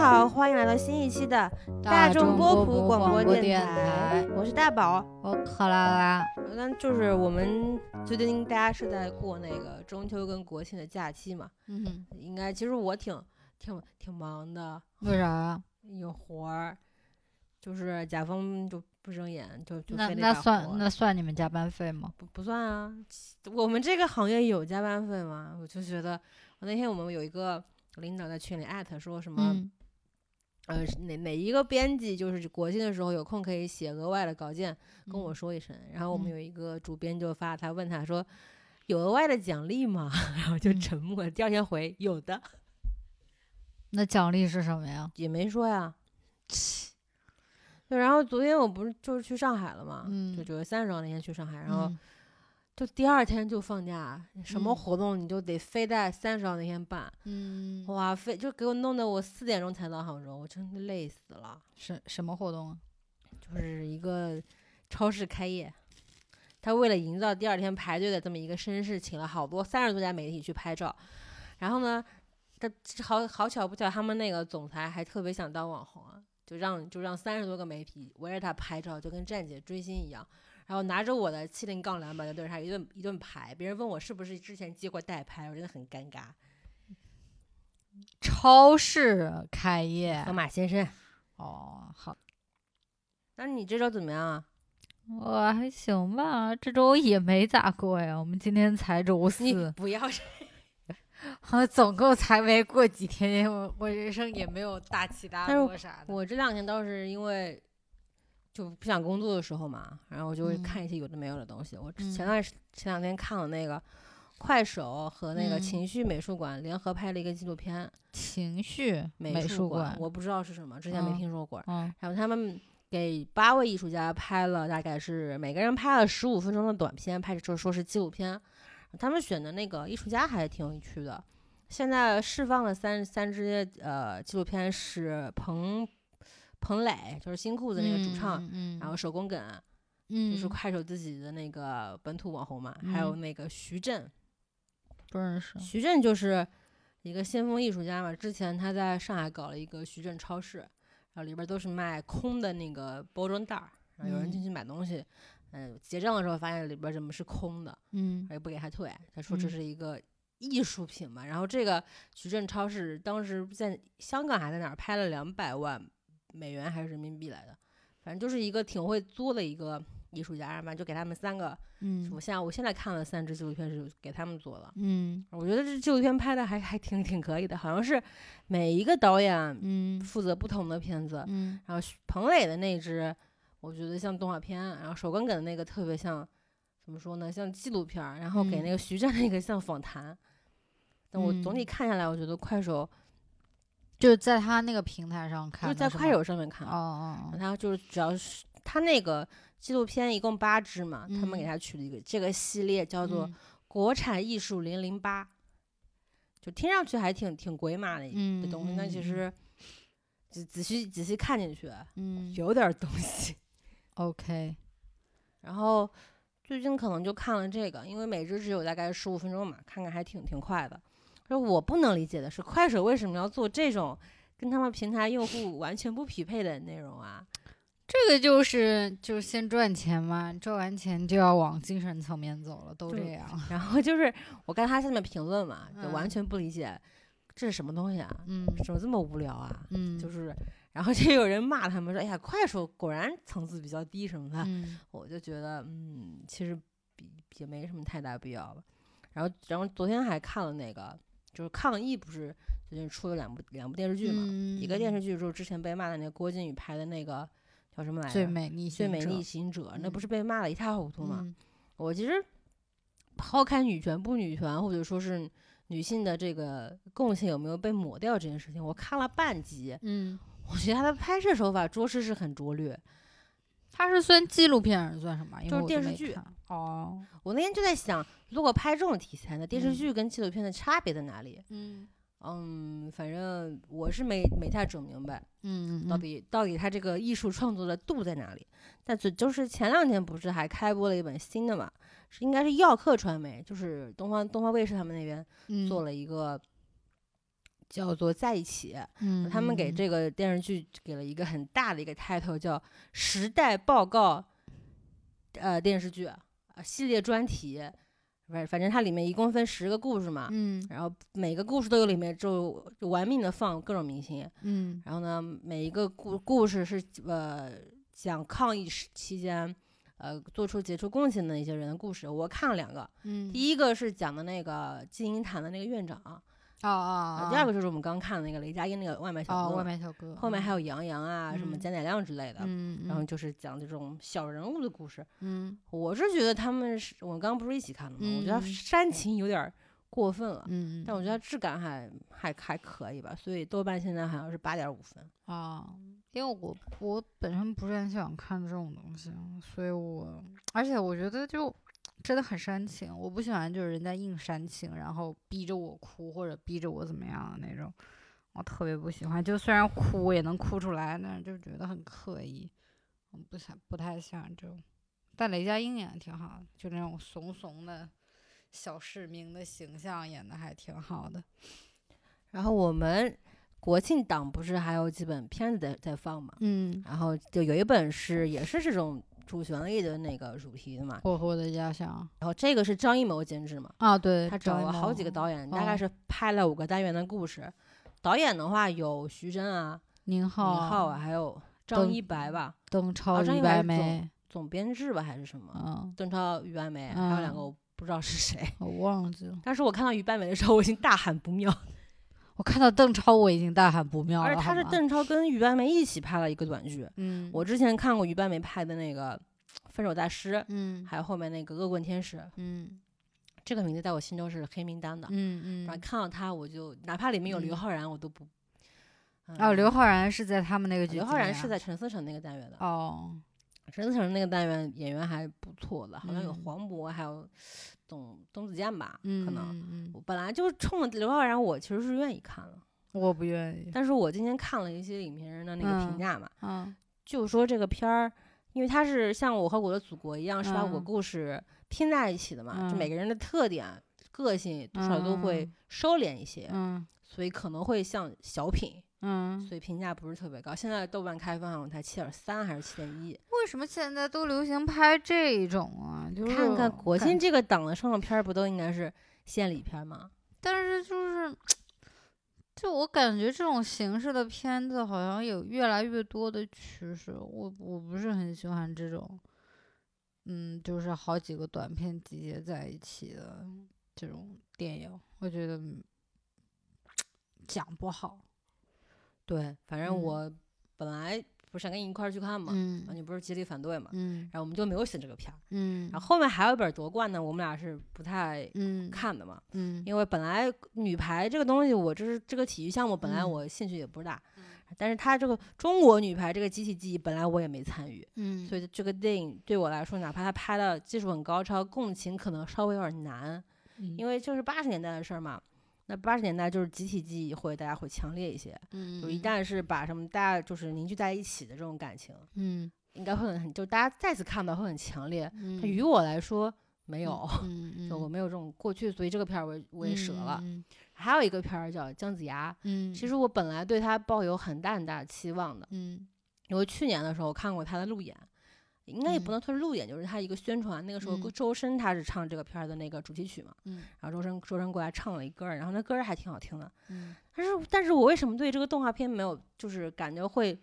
好，欢迎来到新一期的大众波普广播电台，我是大宝。我克拉拉，那就是我们最近大家是在过那个中秋跟国庆的假期嘛，嗯哼，应该其实我挺挺挺忙的，为啥呀？有活儿，就是甲方就不睁眼，就就那那算那算你们加班费吗？不不算啊，我们这个行业有加班费吗？我就觉得，我那天我们有一个领导在群里艾特说什么，嗯呃，哪哪一个编辑就是国庆的时候有空可以写额外的稿件跟我嗯说一声。然后我们嗯有一个主编就发他问他说，有额外的奖励吗？然后就嗯沉默了。第二天回有的，那奖励是什么呀？也没说呀。对，然后昨天我不是就是去上海了嘛，就嗯九月三十号那天去上海，然后嗯就第二天就放假，什么嗯活动你就得非在三十号那天办，嗯，哇，非就给我弄得我四点钟才到杭州，我真的累死了。什什么活动啊？就是一个超市开业，他为了营造第二天排队的这么一个声势，请了好多三十多家媒体去拍照。然后呢，他好好巧不巧，他们那个总裁还特别想当网红啊，就让就让三十多个媒体围着他拍照，就跟站姐追星一样。然后拿着我的七零杠两百的对着他一顿一顿排，别人问我是不是之前接过代拍，我真的很尴尬。超市开业河马先生，哦，好，那你这周怎么样啊？我还行吧，这周也没咋过呀。我们今天才周你四，不要这好 总共才没过几天，我我人生也没有大起大落啥的。我这两天倒是因为就不想工作的时候嘛，然后我就会嗯看一些有的没有的东西。我嗯前段时前两天看了那个快手和那个嗯情绪美术馆联合拍了一个纪录片情绪美术馆，我不知道是什么，之前没嗯听说过。嗯然后他们给八位艺术家拍了，大概是每个人拍了十五分钟的短片，拍就说是纪录片。他们选的那个艺术家还挺有趣的。现在释放了三三支呃纪录片是彭彭磊，就是新裤子那个主唱，嗯，然后手工梗嗯，就是快手自己的那个本土网红嘛，还有嗯。那个徐震，不认识。徐震就是一个先锋艺术家嘛，之前他在上海搞了一个徐震超市，然后里边都是卖空的那个包装袋儿，然后有人嗯。进去买东西，嗯、结账的时候发现里边怎么是空的，嗯。也不给他退，他说这嗯。是一个艺术品嘛。然后这个徐震超市当时在香港还在哪儿拍了两百万美元还是人民币来的，反正就是一个挺会作的一个艺术家嘛，就给他们三个。嗯我现在我现在看了三支纪录片是给他们做了，嗯我觉得这纪录片拍的还还挺挺可以的，好像是每一个导演嗯负责不同的片子。嗯然后徐彭磊的那支，我觉得像动画片，然后手耿耿的那个特别像，怎么说呢，像纪录片儿，然后给嗯那个徐峥那个像访谈。但我总体嗯看下来，我觉得快手就在他那个平台上看就在快手上面看，哦哦哦，他就是只要是他那个纪录片一共八支嘛，他们给嗯。他取了一个这个系列叫做嗯“国产艺术零零八”，就听上去还挺挺鬼马的一东西，但其实仔仔细仔细看进去，嗯。有点东西。，OK，然后最近可能就看了这个，因为每支只有大概十五分钟嘛，看看还挺挺快的。就我不能理解的是，快手为什么要做这种跟他们平台用户完全不匹配的内容啊？这个就是就是先赚钱嘛，赚完钱就要往精神层面走了，都这样。然后就是我看他下面评论嘛，就完嗯全不理解这是什么东西啊？嗯怎么这么无聊啊？嗯，就是，然后就有人骂他们说：“哎呀，快手果然层次比较低什么的。嗯我就觉得，嗯，其实比也没什么太大必要吧。然后，然后昨天还看了那个，就是抗疫不是最近出了两部两部电视剧嘛？一个电视剧就是之前被骂的那个郭靖宇拍的那个叫什么来着？最美逆最美行者逆行者，那不嗯是被骂的一塌糊涂吗？嗯我其实抛开女权不女权，或者说是女性的这个贡献有没有被抹掉这件事情，我看了半集，嗯，我觉得他的拍摄手法着实是很拙劣。它是算纪录片还是算什么？因就是电视剧哦，我那天就在想，如果拍这种题材的电视嗯剧跟纪录片的差别在哪里？嗯嗯，反正我是没没太整明白，嗯，到底到底他这个艺术创作的度在哪里？但就就是前两天不是还开播了一本新的嘛，是应该是耀客传媒，就是东方东方卫视他们那边做了了一个叫做《在一起》。嗯，他们给嗯这个电视剧给了一个很大的一个 title，叫《时代报告》呃电视剧呃系列专题。反反正它里面一共分十个故事嘛，嗯然后每个故事都有里面就就玩命的放各种明星，嗯然后呢，每一个故故事是呃讲抗疫时期间呃做出杰出贡献的一些人的故事。我看了两个，嗯，第一个是讲的那个金银潭的那个院长，哦哦呃，第二个就是我们刚看的那个雷佳音那个外卖小哦，哥，外卖小哥，后面还有杨洋啊，什么嗯。贾乃亮之类的。嗯，然后就是讲这种小人物的故事，嗯。我是觉得他们是我们刚刚不是一起看的吗？我觉得嗯煽情有点儿过分了，嗯，但我觉得质感还还还可以吧，所以豆瓣现在好像是八点五分。啊，因为我我本身不是很喜欢看这种东西，所以我而且我觉得就真的很煽情，我不喜欢就是人家硬煽情，然后逼着我哭或者逼着我怎么样的那种，我特别不喜欢。就虽然哭我也能哭出来，但是就觉得很刻意，我不想不太喜欢这种。但雷佳音演的挺好的，就那种怂怂的小市民的形象演的还挺好的。然后我们国庆档不是还有几本片子在在放嘛？嗯，然后就有一本是也是这种主旋律的那个主题的嘛。火火的家乡然后这个是张艺谋监制嘛，啊，对，他找了好几个导演，大概哦是拍了五个单元的故事。导演的话有徐峥啊、宁宁浩浩啊，还有张一白吧，邓超、于张一白是白眉，总编制吧还是什么？嗯，邓超、于白眉，还有两个嗯我不知道是谁。我忘记了。当时我看到于白眉的时候，我已经大喊不妙，我看到邓超，我已经大喊不妙了。而且他是，邓超跟于白眉一起拍了一个短剧。嗯，我之前看过于白眉拍的那个《分手大师》，嗯还有后面那个《恶棍天使》，嗯这个名字在我心中是黑名单的。嗯嗯。然后看到他，我就哪怕里面有刘嗯昊然，我都不。哦，刘嗯昊然是在他们那个剧。刘昊然是。在陈思诚那个单元的。哦，陈思诚那个单元演员还不错的，好像有嗯。黄渤，还有董董子健吧，嗯，可能。嗯嗯，我本来就冲着刘昊然，我其实是愿意看了，我不愿意。但是我今天看了一些影评人的那个评嗯价嘛，嗯。就说这个片儿，因为它是像《我和我的祖国》一样，是把五个嗯。故事拼在一起的嘛，就每嗯。个人的特点、个性多少都会嗯。收敛一些，嗯。所以可能会像小品，嗯。所以评价不是特别高。现在豆瓣开分好像才七点三还是七点一。为什么现在都流行拍这种啊？就是看看国庆这个档的上的片儿，不都应该是献礼片儿吗？但是就是，就我感觉这种形式的片子好像有越来越多的趋势，我我不是很喜欢这种，嗯，就是好几个短片集结在一起的这种电影，我觉得嗯讲不好。对，反正嗯。我本来不是想跟你一块儿去看嘛，嗯然后你不是极力反对嘛，嗯。然后我们就没有选这个片儿。嗯，然后后面还有一本夺冠呢，我们俩是不太嗯。看的嘛，嗯。因为本来女排这个东西，我就是这个体育项目，本来嗯。我兴趣也不是大，但是它这个中国女排这个集体记忆，本来我也没参与，嗯，所以这个电影对我来说，哪怕它拍的技术很高超，共情可能稍微有点难，因为为就是八十年代的事儿嘛。那八十年代就是集体记忆会大家会强烈一些，嗯就一旦是把什么大家就是凝聚在一起的这种感情，嗯。应该会很就大家再次看到会很强烈。于我来说没有，嗯 嗯就我。没有这种过去，所以这个片儿我我也舍了。嗯。还有一个片儿叫《姜子牙》，嗯，其。实我本来对他抱有很大很大的期望的，嗯。因为去年的时候看过他的路演，应该也不嗯能说是路演，就是他一个宣传。那个时候嗯周深他是唱这个片儿的那个主题曲嘛，嗯然后周深周深过来唱了一歌儿，然后那歌儿还挺好听的。嗯但是但是我为什么对这个动画片没有就是感觉会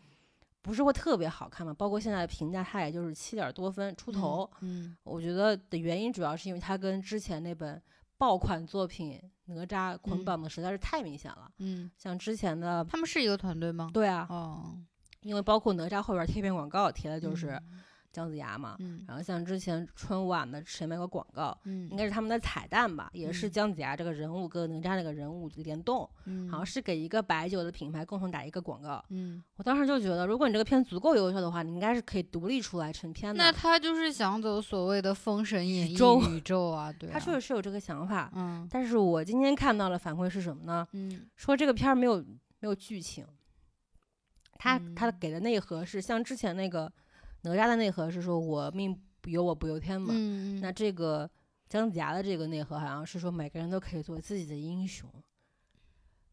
不是会特别好看嘛？包括现在的评价，它也就是七点多分出头。嗯我觉得的原因主要是因为它跟之前那本爆款作品《哪吒捆嗯绑的实在是太明显了。嗯，像之前的，他们是一个团队吗？对啊，哦，因为包括哪吒后边贴片广告贴的就是嗯姜子牙嘛，嗯然后像之前春晚的前面有个广告，嗯，应该是他们的彩蛋吧，也是嗯姜子牙这个人物跟哪吒那个人物联动，嗯好像是给一个白酒的品牌共同打一个广告。嗯，我当时就觉得，如果你这个片足够优秀的话，你应该是可以独立出来成片的。那他就是想走所谓的封神演义宙宇宙啊，对啊，他确实是有这个想法，嗯但是我今天看到的反馈是什么呢？嗯说这个片儿没有没有剧情，他他嗯给的内核是像之前那个哪吒的内核是说我命由我不由天嘛，嗯，那这个姜子牙的这个内核好像是说每个人都可以做自己的英雄。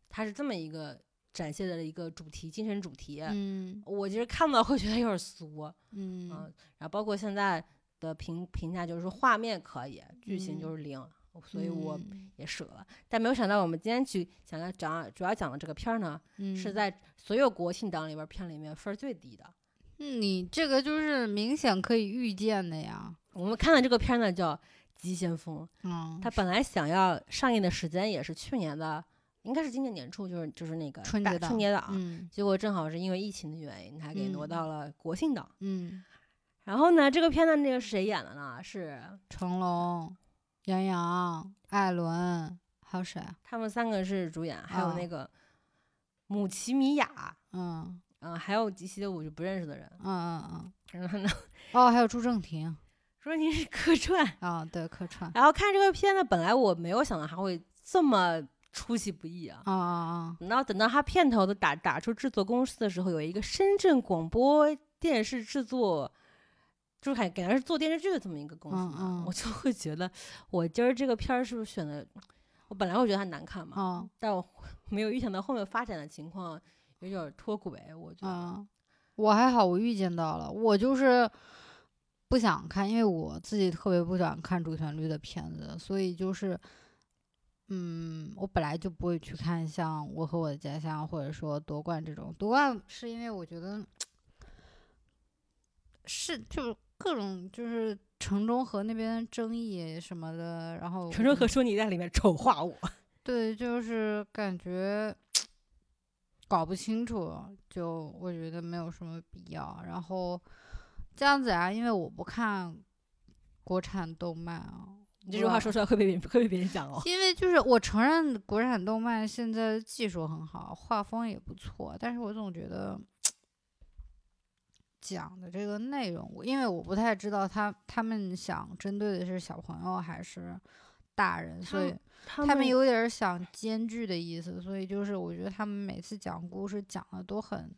他是这么一个展现的一个主题，精神主题。嗯我其实看到会觉得有点俗，嗯嗯，然后包括现在的评评价就是说画面可以，剧情就是零，所以我嗯也舍了。但没有想到我们今天去想要讲主要讲的这个片儿呢，嗯是在所有国庆档里边儿片里面分儿最低的。嗯你这个就是明显可以预见的呀。我们看的这个片儿呢叫《急先锋》，嗯，它本来想要上映的时间也是去年的，应该是今年年初，就是就是那个春节档春节档，嗯结果正好是因为疫情的原因，它给挪嗯到了国庆档。嗯，然后呢，这个片呢，那个是谁演的呢？是成龙、杨洋、艾伦，还有谁啊？他们三个是主演，还有哦那个姆奇米娅，嗯嗯、还有一些我就不认识的人。嗯嗯嗯。然后呢，哦，还有朱正廷 朱正廷是客串。啊，对，客串。然后看这个片呢，本来我没有想到他会这么出其不意啊。啊啊啊！然后等到他片头的打打出制作公司的时候，有一个深圳广播电视制作，就是感感觉是做电视剧的这么一个公司嘛，嗯嗯我就会觉得我今儿这个片儿是不是选的？我本来会觉得它难看嘛，啊但我没有预想到后面发展的情况有点脱轨，我觉得。啊！我还好，我预见到了，我就是不想看，因为我自己特别不想看主旋律的片子，所以就是，嗯，我本来就不会去看像《我和我的家乡》或者说夺冠这种。夺冠是因为我觉得是就是各种就是城中和那边争议什么的，然后城中和说你在里面丑化我，对，就是感觉搞不清楚，就我觉得没有什么必要。然后这样子啊，因为我不看国产动漫啊，你这句话说出来会被别人会被别人讲哦。因为就是我承认国产动漫现在技术很好，画风也不错，但是我总觉得讲的这个内容，因为我不太知道他他们想针对的是小朋友还是大人，所以他他们有点儿想兼具的意思，所以就是我觉得他们每次讲故事讲的都很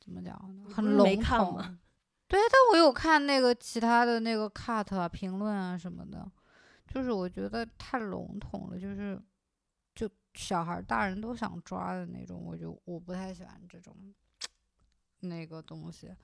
怎么讲呢？很笼统。对，但我有看那个其他的那个 cut 啊、评论啊什么的，就是我觉得太笼统了，就是就小孩儿、大人都想抓的那种，我就我不太喜欢这种那个东西。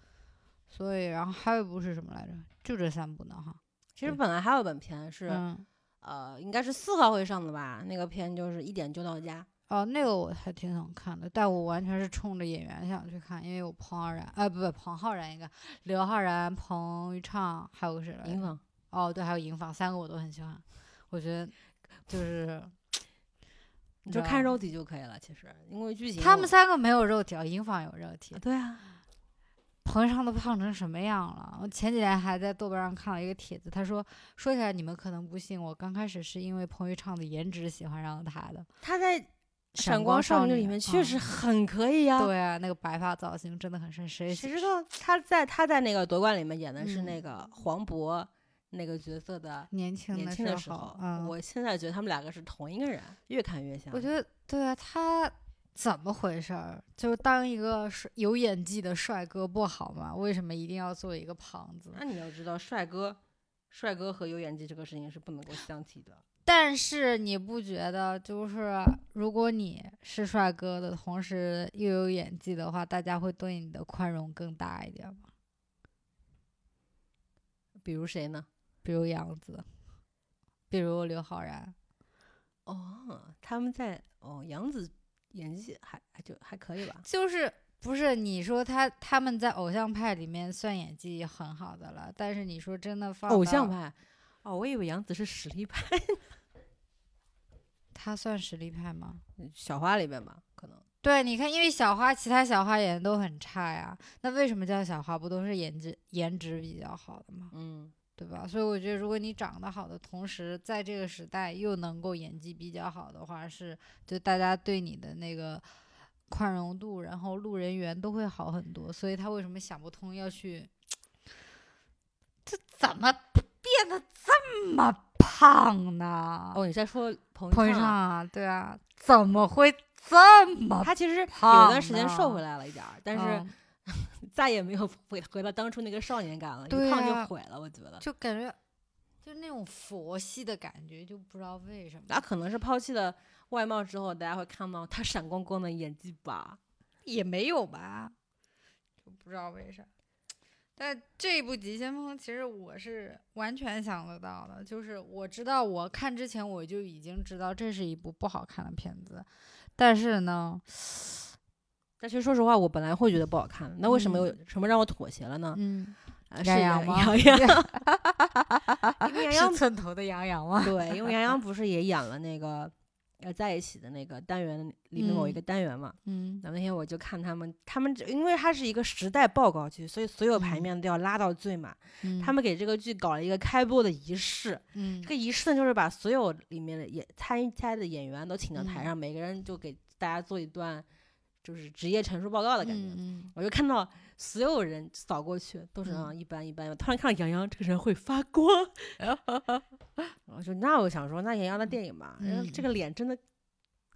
所以，然后还有一部是什么来着？就这三部呢，哈。其实本来还有本片是、嗯，呃，应该是四号会上的吧？那个片就是一点就到家。哦，那个我还挺想看的，但我完全是冲着演员想去看，因为有彭浩然，啊，不不，彭浩然应该，刘昊然、彭昱畅，还有个谁来着？银坊，哦，对，还有银坊，三个我都很喜欢。我觉得就是你就看肉体就可以了。其实因为剧情他们三个没有肉体，哦，银坊有肉体。对啊，彭昱畅都胖成什么样了？我前几天还在豆瓣上看到一个帖子，他说说起来你们可能不信，我刚开始是因为彭昱畅的颜值喜欢上了他的。他在《闪闪光光少女》里面确嗯实很可以呀、对啊，那个白发造型真的很深，谁谁知道他在他在那个夺冠里面演的是嗯那个黄渤那个角色的年轻年轻的时候候，，嗯，我现在觉得他们两个是同一个人，越看越像。我觉得对啊，他怎么回事儿？就当一个帅有演技的帅哥不好吗？为什么一定要做一个胖子？那你要知道，帅哥，帅哥和有演技这个事情是不能够相提的。但是你不觉得，就是如果你是帅哥的同时又有演技的话，大家会对你的宽容更大一点吗？比如谁呢？比如杨紫，比如刘昊然，哦，他们在哦，杨紫演技还还就还可以吧？就是不是你说他他们在偶像派里面算演技很好的了，但是你说真的放，偶像派。哦，我以为杨紫是实力派，他算实力派吗？小花里边吧，可能。对，你看，因为小花其他小花演的都很差呀，那为什么叫小花？不都是颜值颜值比较好的吗？嗯，对吧？所以我觉得，如果你长得好的同时，在这个时代又能够演技比较好的话，是就大家对你的那个宽容度，然后路人缘都会好很多。所以他为什么想不通要去？这怎么变得这么胖呢？哦，你在说彭彭昱畅啊？啊，对啊，怎么会这么？他其实有胖段时间瘦回来了一点儿，但是嗯 再也没有回回到当初那个少年感了，对一胖就啊毁了，我觉得。就感觉就那种佛系的感觉，就不知道为什么。那可能是抛弃了外貌之后，大家会看到他闪光光的演技吧？也没有吧，就不知道为啥。但这部《急先锋》其实我是完全想得到的，就是我知道我看之前我就已经知道这是一部不好看的片子，但是呢，但其实说实话，我本来会觉得不好看，那为什么嗯有什么让我妥协了呢？嗯，啊 是杨洋吗？杨洋，因为杨洋是寸头的杨洋吗？对，因为杨洋不是也演了那个呃在一起的那个单元里面某一嗯个单元嘛？嗯那那天我就看他们，他们这因为它是一个时代报告剧，所以所有排嗯面都要拉到最满。嗯，他们给这个剧搞了一个开播的仪式，嗯这个仪式呢就是把所有里面的演参加的演员都请到台嗯上，每个人就给大家做一段就是职业陈述报告的感觉。嗯我就看到所有人扫过去都是啊、嗯。一般一般，突然看到杨洋这个人会发光，我说那我想说那杨洋的电影吧，嗯。这嗯个脸真的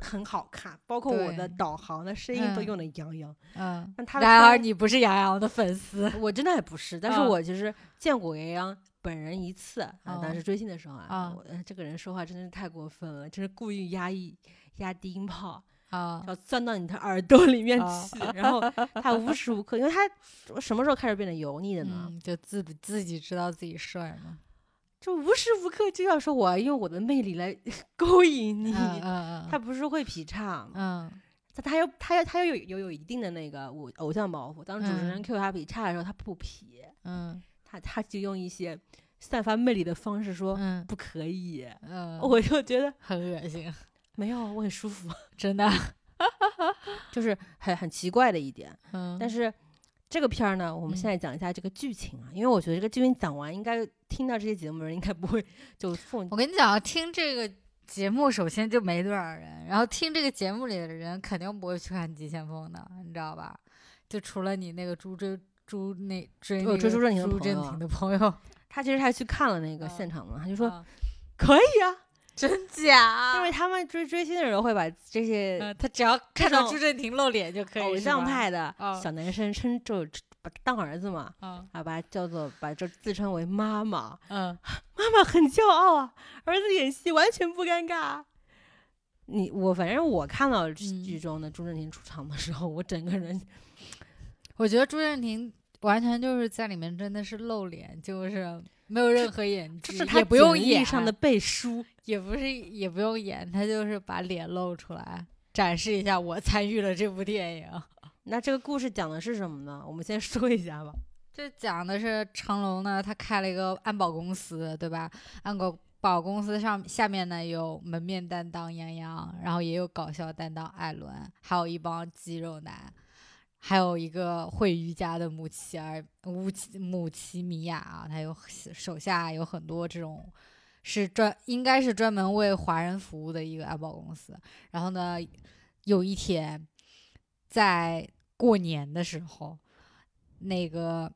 很好看，包括我的导航的声音都嗯用的杨洋。嗯但他然而你不是杨洋的粉丝。我真的还不是，但是嗯我其实见过杨洋本人一次啊，当时哦追星的时候啊，啊这个人说话真的是太过分了，真是故意压抑压低音炮，啊。要钻到你的耳朵里面啊。去，然后他无时无刻，因为他什么时候开始变得油腻的呢？嗯，就自自己知道自己帅吗。就无时无刻就要说我要用我的魅力来 勾引你，嗯嗯他不是会劈叉吗？嗯。他他又他又他又有有有一定的那个偶偶像包袱，当主持人嗯。Q 他劈叉的时候，他不劈，嗯。他他就用一些散发魅力的方式说、嗯。不可以，嗯，我就觉得很恶心，没有，我很舒服，真的。就是很很奇怪的一点。嗯，但是这个片儿呢，我们现在讲一下这个剧情啊，因为我觉得这个剧情讲完，应该听到这些节目的人应该不会就奉我跟你讲，听这个节目首先就没多少人，然后听这个节目里的人肯定不会去看《急先锋》的，你知道吧？就除了你那个朱追朱那追那追朱正廷的朋友啊正廷的朋友，他其实还去看了那个嗯现场嘛，他就说、啊可以啊，真假？因为他们追追星的人会把这些呃他只要看到朱正廷露脸就可以，偶像派的啊小男生称就把当儿子嘛，嗯。啊，把他叫做把这自称为妈妈，嗯。妈妈很骄傲啊，儿子演戏完全不尴尬。你我反正我看到剧嗯中的朱正廷出场的时候，我整个人我觉得朱正廷完全就是在里面真的是露脸，就是没有任何演技，就是他也不用演上的背书。也不是也不用演，他就是把脸露出来，展示一下我参与了这部电影。那这个故事讲的是什么呢？我们先说一下吧。这讲的是成龙呢，他开了一个安保公司，对吧？安保保公司上下面呢有门面担当杨洋，然后也有搞笑担当艾伦，还有一帮肌肉男，还有一个会瑜伽的母骑儿母骑母骑米娅啊，他有手下有很多这种。是专应该是专门为华人服务的一个安保公司。然后呢，有一天在过年的时候，那个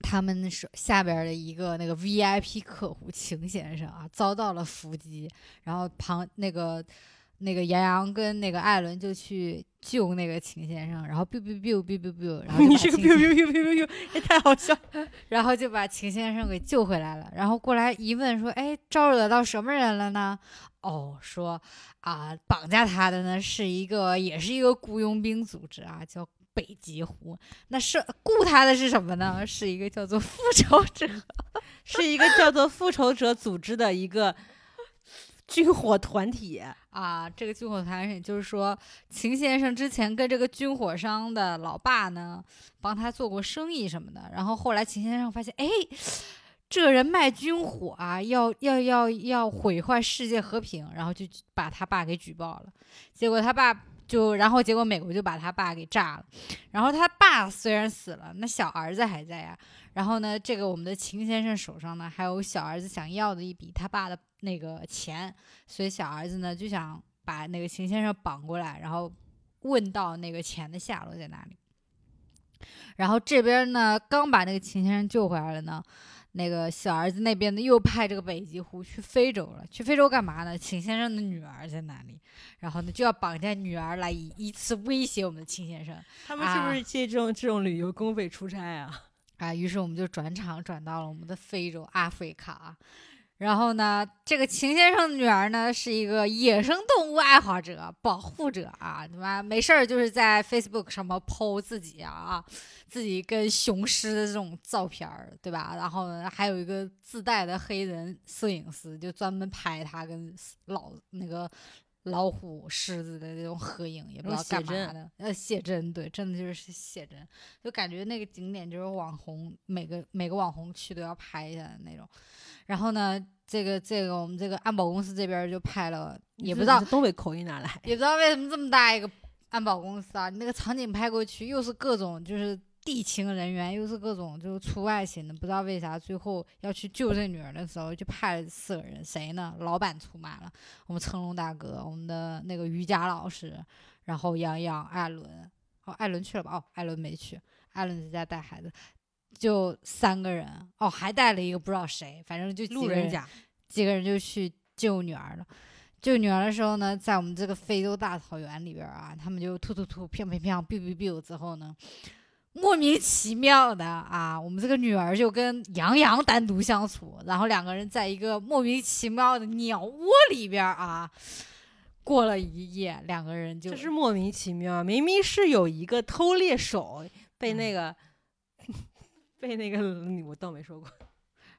他们是下边的一个那个 VIP 客户秦先生啊，遭到了伏击，然后旁那个那个杨洋跟那个艾伦就去救那个秦先生，然后 biu biu biu biu biu biu，然后你这个 biu biu biu biu biu biu 也太好笑了。然后就把秦先生给救回来了。然后过来一问说：“哎，招惹到什么人了呢？”哦，说啊，绑架他的呢是一个，也是一个雇佣兵组织啊，叫北极狐。那是雇他的是什么呢？是一个叫做复仇者。是一个叫做复仇者组织的一个军火团体。啊，这个军火团也就是说，秦先生之前跟这个军火商的老爸呢，帮他做过生意什么的。然后后来秦先生发现，哎，这人卖军火啊，要要要要毁坏世界和平，然后就把他爸给举报了。结果他爸就，然后结果美国就把他爸给炸了。然后他爸虽然死了，那小儿子还在呀。然后呢，这个我们的秦先生手上呢，还有小儿子想要的一笔他爸的那个钱。所以小儿子呢就想把那个秦先生绑过来，然后问到那个钱的下落在哪里。然后这边呢刚把那个秦先生救回来了呢，那个小儿子那边呢又派这个北极狐去非洲了。去非洲干嘛呢？秦先生的女儿在哪里？然后呢就要绑架女儿来以以此威胁我们的秦先生他们是不是借这种这种旅游公费出差啊？啊。于是我们就转场转到了我们的非洲阿非卡啊。然后呢，这个秦先生的女儿呢是一个野生动物爱好者、保护者啊，对吧？没事儿就是在 Facebook 上面 po 自己啊，自己跟雄狮的这种照片儿，对吧？然后呢，还有一个自带的黑人摄影师，就专门拍他跟老那个老虎、狮子的那种合影，也不知道干嘛的。呃，写真，对，真的就是写真，就感觉那个景点就是网红每个每个网红去都要拍一下的那种。然后呢，这个这个我们这个安保公司这边就拍了，也不知道东北口音哪来，也不知道为什么这么大一个安保公司啊，那个场景拍过去又是各种就是地勤人员，又是各种就是出外勤的，不知道为啥最后要去救这女儿的时候就派了四个人，谁呢？老板出马了，我们成龙大哥，我们的那个瑜伽老师，然后杨洋、艾伦，哦，艾伦去了吧？哦，艾伦没去，艾伦在家带孩子。就三个人哦，还带了一个不知道谁，反正就路人甲，几个人就去救女儿了。救女儿的时候呢，在我们这个非洲大草原里边啊，他们就突突突，砰砰砰，biu biu biu 之后呢，莫名其妙的啊，我们这个女儿就跟杨洋单独相处，然后两个人在一个莫名其妙的鸟窝里边啊，过了一夜，两个人就这是莫名其妙，明明是有一个偷猎手被那个。被那个我倒没说过，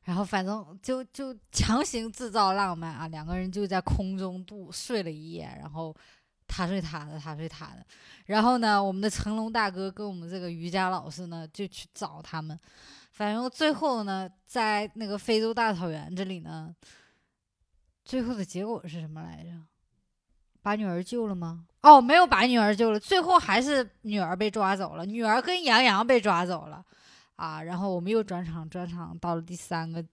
然后反正就就强行制造浪漫啊，两个人就在空中度睡了一夜，然后他睡他的，他睡他的，然后呢，我们的成龙大哥跟我们这个瑜伽老师呢就去找他们，反正最后呢，在那个非洲大草原这里呢，最后的结果是什么来着？把女儿救了吗？哦，没有把女儿救了，最后还是女儿被抓走了，女儿跟杨洋被抓走了。啊，然后我们又转场，转场到了第三个，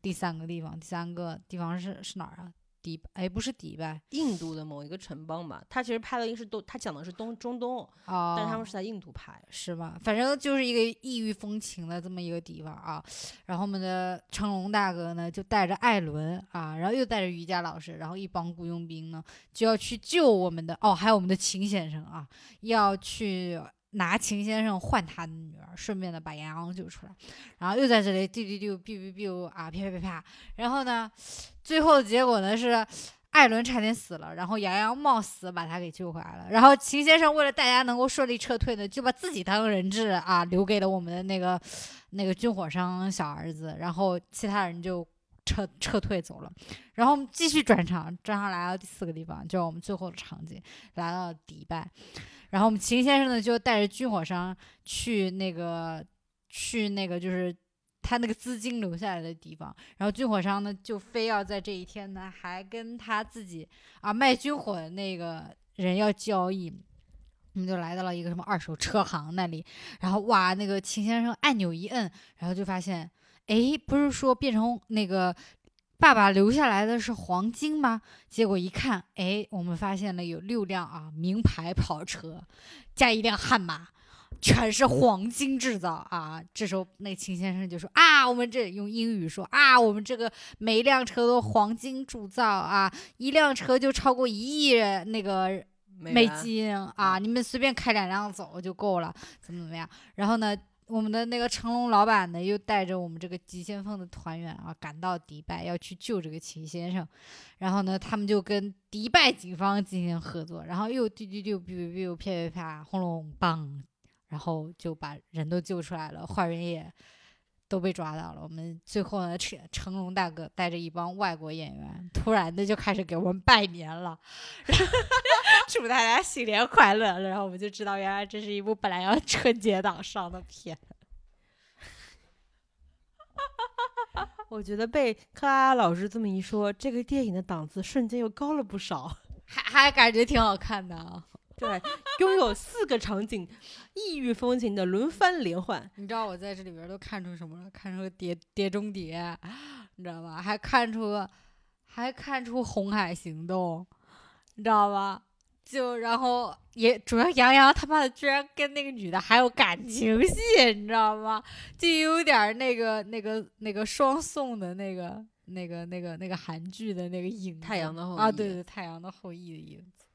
第三个地方，第三个地方是是哪儿啊？迪，哎，不是迪拜，印度的某一个城邦吧。他其实拍的应是东，他讲的是东中东，但是他们是在印度拍，是吧？反正就是一个异域风情的这么一个地方啊。然后我们的成龙大哥呢，就带着艾伦啊，然后又带着瑜伽老师，然后一帮雇佣兵呢，就要去救我们的哦，还有我们的秦先生啊，要去。拿秦先生换他的女儿，顺便的把杨洋救出来，然后又在这里丢丢丢哔哔哔啊，啪啪啪啪，然后呢，最后的结果呢是艾伦差点死了，然后杨洋冒死把他给救回来了，然后秦先生为了大家能够顺利撤退呢，就把自己当人质啊，留给了我们的那个那个军火商小儿子，然后其他人就撤撤退走了，然后继续转场，转场来到第四个地方，就是我们最后的场景，来到迪拜。然后我们秦先生呢，就带着军火商去那个，去那个就是他那个资金留下来的地方。然后军火商呢，就非要在这一天呢，还跟他自己啊卖军火的那个人要交易。我们就来到了一个什么二手车行那里，然后哇，那个秦先生按钮一摁，然后就发现，哎，不是说变成那个。爸爸留下来的是黄金吗？结果一看，哎，我们发现了有六辆啊名牌跑车，加一辆悍马，全是黄金制造啊！这时候那秦先生就说啊，我们这用英语说啊，我们这个每一辆车都黄金铸造啊，一辆车就超过一亿那个美金啊，你们随便开两辆走就够了，怎么怎么样？然后呢？我们的那个成龙老板呢，又带着我们这个急先锋的团员啊，赶到迪拜要去救这个秦先生。然后呢，他们就跟迪拜警方进行合作，然后又丢丢丢，哔哔哔，啪啪啪，轰隆棒，然后就把人都救出来了，坏人也都被抓到了。我们最后呢，成成龙大哥带着一帮外国演员，突然的就开始给我们拜年了。祝大家新年快乐！然后我们就知道，原来这是一部本来要春节档上的片。我觉得被克拉拉老师这么一说，这个电影的档次瞬间又高了不少，还还感觉挺好看的啊。对，拥有四个场景，异域风情的轮番连换。你知道我在这里边都看出什么了？看出碟碟中谍，你知道吧？还看出还看出红海行动，你知道吧？就然后也主要杨洋他妈的居然跟那个女的还有感情戏，你知道吗？就有点那个那个那个双宋的那个那个那个那个韩剧的那个影太阳的后啊，对对，太阳的后裔的影子。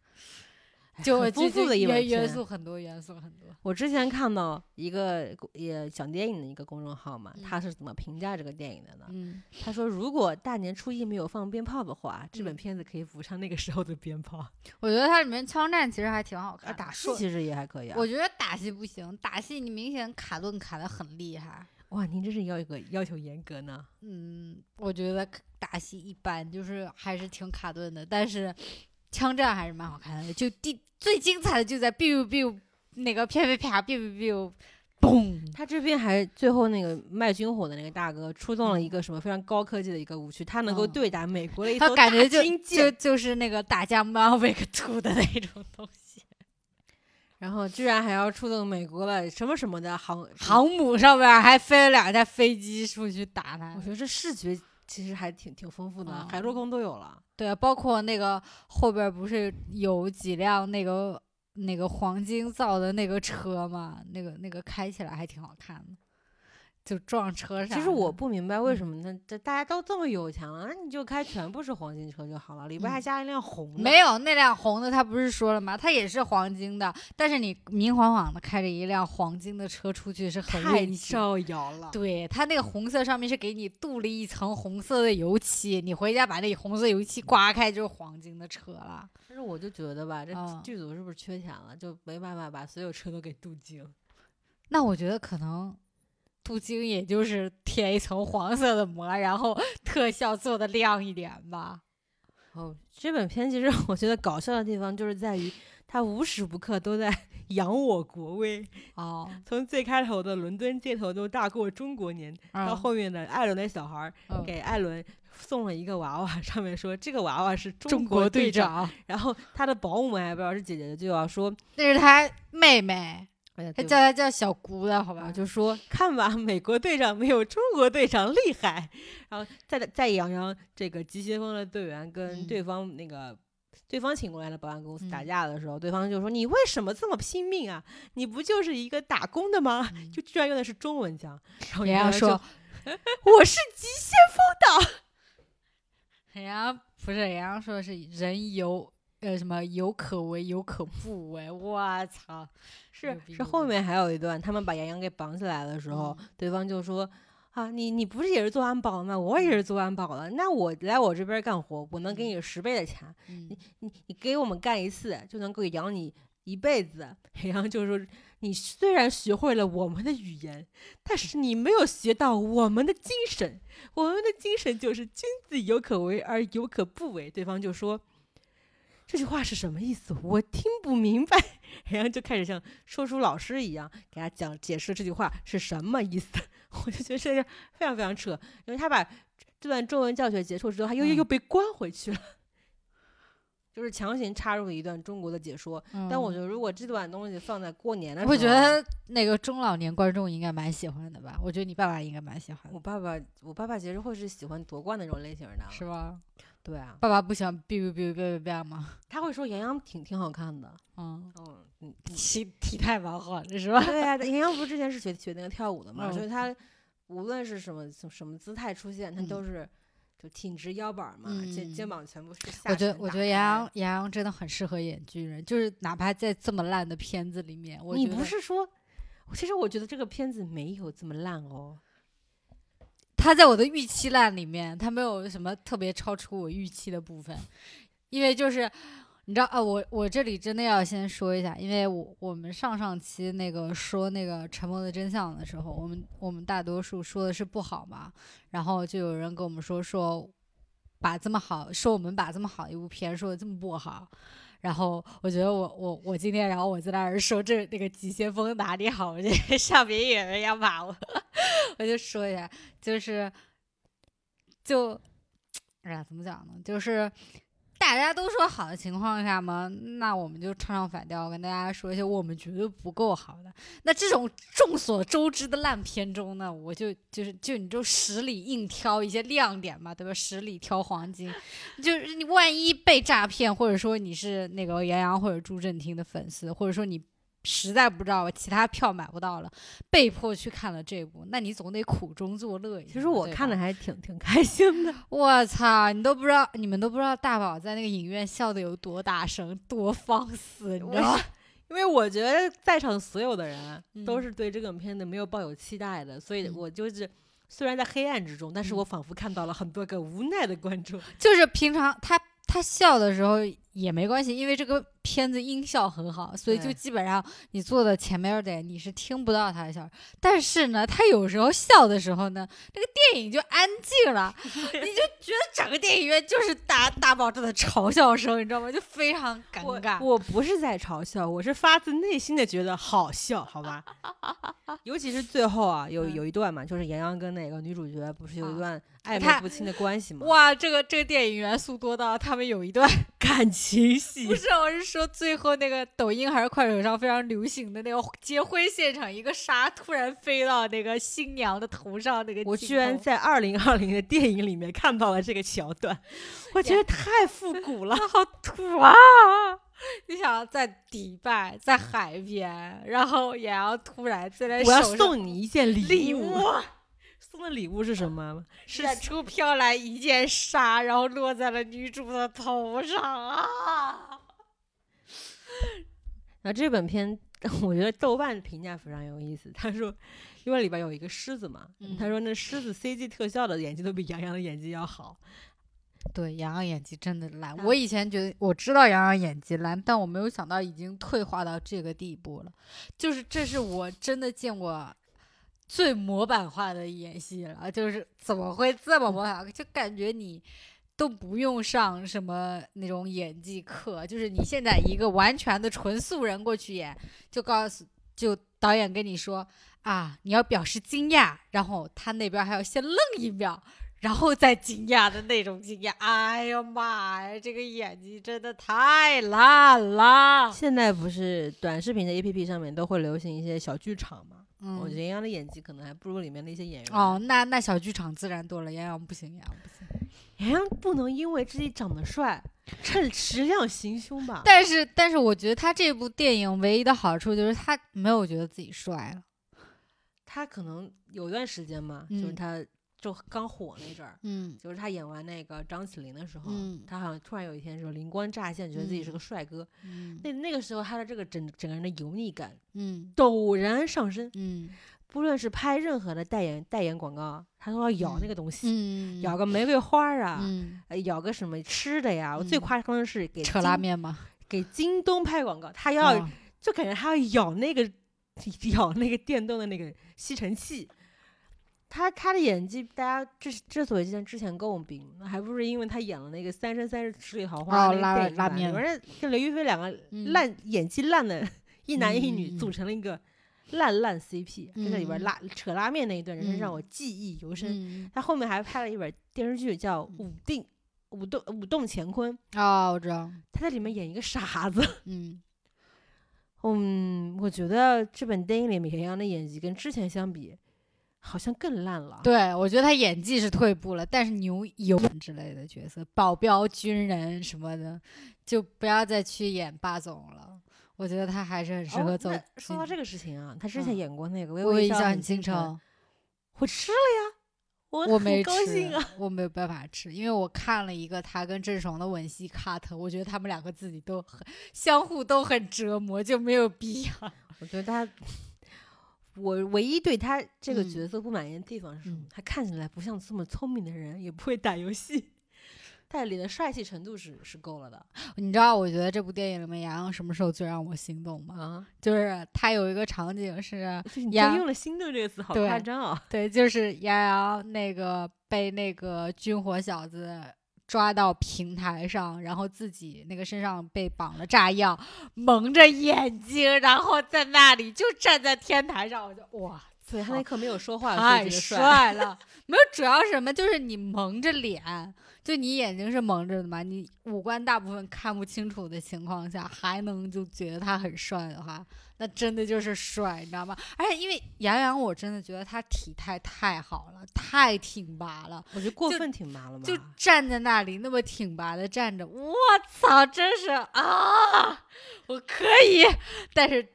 就很丰富的一本元元素很多，元素很多。我之前看到一个也讲电影的一个公众号嘛，嗯他是怎么评价这个电影的呢？嗯，他说，如果大年初一没有放鞭炮的话，这本嗯片子可以补上那个时候的鞭炮。我觉得它里面枪战其实还挺好看。打戏其实也还可以啊。我觉得打戏不行，打戏你明显卡顿卡的很厉害。哇，您这是要一个要求严格呢。嗯，我觉得打戏一般，就是还是挺卡顿的，但是枪战还是蛮好看的。就第最精彩的就在 biu biu 那个啪啪啪 biu biu 嘣，他这边还最后那个卖军火的那个大哥出动了一嗯个什么非常高科技的一个武器，他能够嗯对打美国的一他感觉就就就是那个打架 Mavic Two 的那种东西，然后居然还要出动美国的什么什么的航航母上面还飞了两架飞机出去打他我。觉得这视觉其实还挺挺丰富的，嗯海陆空都有了。对，包括那个后边儿不是有几辆那个那个黄金造的那个车嘛，那个那个开起来还挺好看的，就撞车上。其实我不明白为嗯什么那？这大家都这么有钱了，那你就开全部是黄金车就好了，里边还嗯加一辆红的。没有那辆红的，他不是说了吗？他也是黄金的，但是你明晃晃的开着一辆黄金的车出去是很太。招摇了。对，他那个红色上面是给你镀了一层红色的油漆，你回家把那红色油漆刮开就是黄金的车了。但是我就觉得吧，这嗯剧组是不是缺钱了，就没办法把所有车都给镀金。那我觉得可能镀金也就是贴一层黄色的膜，然后特效做的亮一点吧。哦，这本片其实我觉得搞笑的地方就是在于，它无时不刻都在 扬我国威。哦，从最开头的伦敦街头都大过中国年，到嗯后面的艾伦的小孩给艾伦送了一个娃娃，上面说这个娃娃是中国队长。长，然后他的保姆还不知道是姐姐的，就要说，那是他妹妹，他叫他叫小姑了好吧？就说 看吧，美国队长没有中国队长厉害。然后再再扬扬这个急先锋的队员跟嗯对方那个。对方请过来的保安公司打嗯架的时候，对方就说：“你为什么这么拼命啊？你不就是一个打工的吗？” 嗯就居然用的是中文讲，然后人家杨洋说，我是急先锋的。人家不是，人家说的是人有呃什么有可为有可不为，我操！是是后面还有一段，他们把杨洋给绑起来的时候，嗯对方就说：“啊，你你不是也是做安保的吗？我也是做安保的，那我来我这边干活，我能给你十倍的钱。嗯你你给我们干一次，就能够养你一辈子。”杨洋就说：“你虽然学会了我们的语言，但是你没有学到我们的精神。我们的精神就是君子有可为而有可不为。”对方就说。这句话是什么意思？我听不明白。然后就开始像说书老师一样给他讲解释这句话是什么意思。我就觉得这是非常非常扯，因为他把这段中文教学结束之后，他又又嗯又被关回去了，就是强行插入一段中国的解说。但我嗯觉得如果这段东西放在过年的时候，我觉得那个中老年观众应该蛮喜欢的吧？我觉得你爸爸应该蛮喜欢的，我爸爸，我爸爸其实会是喜欢夺冠那种类型的，是吧？对啊，爸爸不喜欢 biu biu biu biu biu 吗？他会说杨洋挺挺好看的，嗯，嗯嗯，体体态蛮好的是吧？对啊，杨洋不是之前是学学那个跳舞的嘛，所以嗯他无论是什么什么姿态出现，他都嗯是就挺直腰板嘛，肩嗯肩膀全部是下我觉得我觉得杨洋杨洋真的很适合演军人，就是哪怕在这么烂的片子里面，我你觉得不是说，其实我觉得这个片子没有这么烂哦。他在我的预期烂里面，他没有什么特别超出我预期的部分，因为就是你知道啊，我我这里真的要先说一下，因为我我们上上期那个说那个《沉默的真相》的时候，我们我们大多数说的是不好嘛，然后就有人跟我们说说把这么好说我们把这么好一部片说的这么不好。然后我觉得我我我今天，然后我在那儿说这那个急先锋哪里好，我觉得 上面有人要骂我，我就说一下，就是就 哎呀，怎么讲呢？就是大家都说好的情况下吗，那我们就唱唱反调，跟大家说一些我们觉得不够好的。那这种众所周知的烂片中呢，我就就是就你就十里硬挑一些亮点嘛，对吧？十里挑黄金，就是你万一被诈骗，或者说你是那个杨洋或者朱正廷的粉丝，或者说你实在不知道其他票买不到了，被迫去看了这部，那你总得苦中作乐一下。其实我看的还挺挺开心的。我操，你都不知道，你们都不知道大宝在那个影院笑的有多大声，多放肆，你知道吗？因为我觉得在场所有的人都嗯是对这个片子没有抱有期待的，所以嗯我就是虽然在黑暗之中，但是嗯我仿佛看到了很多个无奈的观众。就是平常他他笑的时候也没关系，因为这个片子音效很好，所以就基本上你坐的前面点你是听不到他的笑。但是呢，他有时候笑的时候呢，这个电影就安静了，你就觉得整个电影院就是大大爆炸的嘲笑声，你知道吗？就非常尴尬。我不是在嘲笑，我是发自内心的觉得好笑，好吧？尤其是最后啊，有嗯有一段嘛，就是杨洋跟那个女主角不是有一啊段暧他昧不清的关系嘛？哇，这个这个电影元素多到他们有一段感情戏 不是，我是说最后那个抖音还是快手上非常流行的那个结婚现场，一个沙突然飞到那个新娘的头上，那个我居然头在二零二零的电影里面看到了这个桥段，我觉得太复古了。好土啊！你想在迪拜，在海边，然后也要突然在那我要送你一件礼物，，送的礼物是什么？是远处飘来一件纱，然后落在了女主的头上啊！那这本片，我觉得豆瓣评价非常有意思。他说，因为里边有一个狮子嘛，嗯他说那狮子 CG 特效的演技都比杨洋的演技要好。对，杨洋演技真的烂。他我以前觉得我知道杨洋演技烂，但我没有想到已经退化到这个地步了。就是这是我真的见过最模板化的演戏了。就是怎么会这么模板？就感觉你都不用上什么那种演技课，就是你现在一个完全的纯素人过去演，就告诉就导演跟你说啊，你要表示惊讶，然后他那边还要先愣一秒。然后再惊讶的那种惊讶，哎呀妈呀，这个演技真的太烂了。现在不是短视频的 APP 上面都会流行一些小剧场嘛？嗯我觉得杨洋的演技可能还不如里面的一些演员。哦，，那那小剧场自然多了，杨洋不行，杨洋不行。杨洋不能因为自己长得帅，趁食量行凶吧？但是但是，我觉得他这部电影唯一的好处就是他没有觉得自己帅了。他可能有段时间嘛，就是嗯他就刚火那阵儿，嗯就是他演完那个张起灵的时候，嗯他好像突然有一天就灵光乍现，觉得自己是个嗯帅哥。嗯那那个时候他的这个整整个人的油腻感嗯陡然上升，嗯不论是拍任何的代言代言广告，他都要咬那个东西，嗯，咬个玫瑰花啊，嗯呃咬个什么吃的呀。我最嗯夸张的是给扯拉面吗？给京东拍广告，他要、哦就感觉他要咬那个 咬那个电动的那个吸尘器。他他的演技，大家之之所以之前之前诟病，那还不是因为他演了那个《三生三世十里桃花》拉个电影拉面版里面人跟刘亦菲两个嗯。烂、演技烂的一男一女组成了一个烂烂 CP，、就在里边嗯。拉扯拉面那一段，真是让嗯。我记忆犹深。嗯。他后面还拍了一本电视剧叫《武定武动武动乾坤》，哦，我知道，他在里面演一个傻子。嗯。嗯，我觉得这本电影里面杨洋的演技跟之前相比，好像更烂了。对，我觉得他演技是退步了，但是牛油之类的角色，保镖、军人什么的，就不要再去演霸总了。我觉得他还是很适哦合走那说到这个事情啊，他之前嗯演过那个《微微一笑很倾倾城，我吃了呀，我没吃我没有办法吃，因为我看了一个他跟郑爽的吻戏 cut，我觉得他们两个自己都很相互都很折磨，就没有必要。我觉得他，我唯一对他这个嗯角色不满意的地方是什么？嗯他看起来不像这么聪明的人，也不会打游戏，但里的帅气程度是是够了的你知道，我觉得这部电影里面杨洋什么时候最让我心动吗？啊！就是他有一个场景是，就是你用了“心动”这个词，好夸张啊！对，就是杨洋那个被那个军火小子抓到平台上，然后自己那个身上被绑了炸药，蒙着眼睛，然后在那里就站在天台上，我就哇，对他那刻没有说话，太帅。帅了！没有，主要是什么？就是你蒙着脸，就你眼睛是蒙着的嘛，你五官大部分看不清楚的情况下，还能就觉得他很帅的话，那真的就是帅，你知道吗？而且因为杨洋，我真的觉得他体态太好了，太挺拔了，我觉得过分挺拔了嘛。就站在那里那么挺拔的站着，我操，真是啊，我可以，但是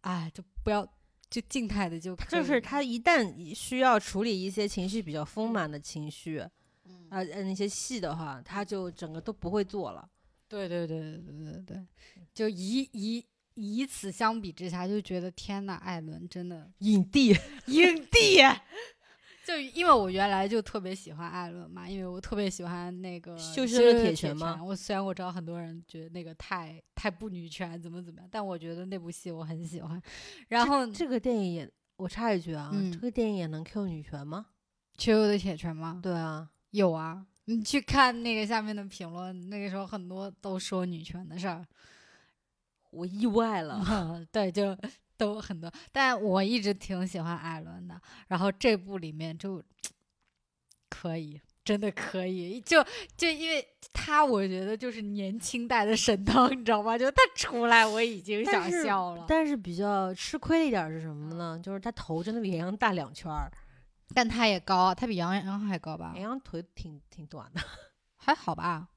哎，就不要就静态的就就是他一旦需要处理一些情绪比较丰满的情绪，嗯啊呃那些戏的话，他就整个都不会做了。对对对对对对对，就以以以此相比之下，就觉得天呐，艾伦真的影帝，影帝。就因为我原来就特别喜欢艾伦嘛，因为我特别喜欢那个羞羞羞的铁拳的拳吗我虽然我知道很多人觉得那个太太不女权，怎么怎么样，但我觉得那部戏我很喜欢。然后这个电影也，我插一句啊，嗯这个电影也能 Q 女权吗？羞羞的铁拳吗？对啊，有啊，你去看那个下面的评论，那个时候很多都说女权的事儿。我意外了。对，就都很多，但我一直挺喜欢艾伦的。然后这部里面就可以，真的可以，就就因为他，我觉得就是年轻代的沈腾，你知道吗？就他出来，我已经想笑了。但是比较吃亏的一点是什么呢？就是他头真的比杨洋大两圈儿，但他也高啊，他比杨洋还高吧杨？洋腿挺挺短的。还好吧。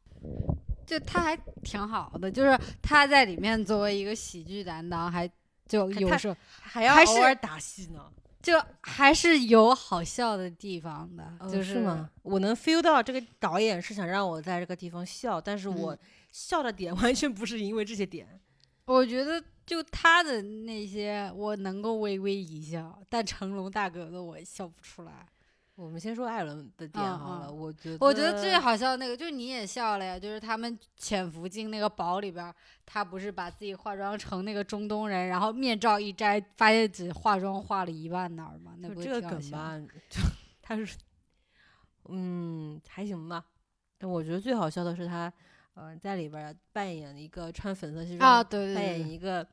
就他还挺好的，就是他在里面作为一个喜剧担当，还就有时候还要偶尔打戏呢，就还是有好笑的地方的，哦就是吗？？我能 feel 到这个导演是想让我在这个地方笑，但是我嗯笑的点 完全不是因为这些点。我觉得就他的那些，我能够微微一笑，但成龙大哥的我笑不出来。我们先说艾伦的点嗯好了，嗯。我觉得我觉得最好笑的那个，就是你也笑了呀，就是他们潜伏进那个堡里边，他不是把自己化妆成那个中东人，然后面罩一摘，发现只化妆化了一万那儿吗，那这个？梗吧，就他是嗯还行吧，但我觉得最好笑的是他呃在里边扮演一个穿粉色西装啊，对对扮演一个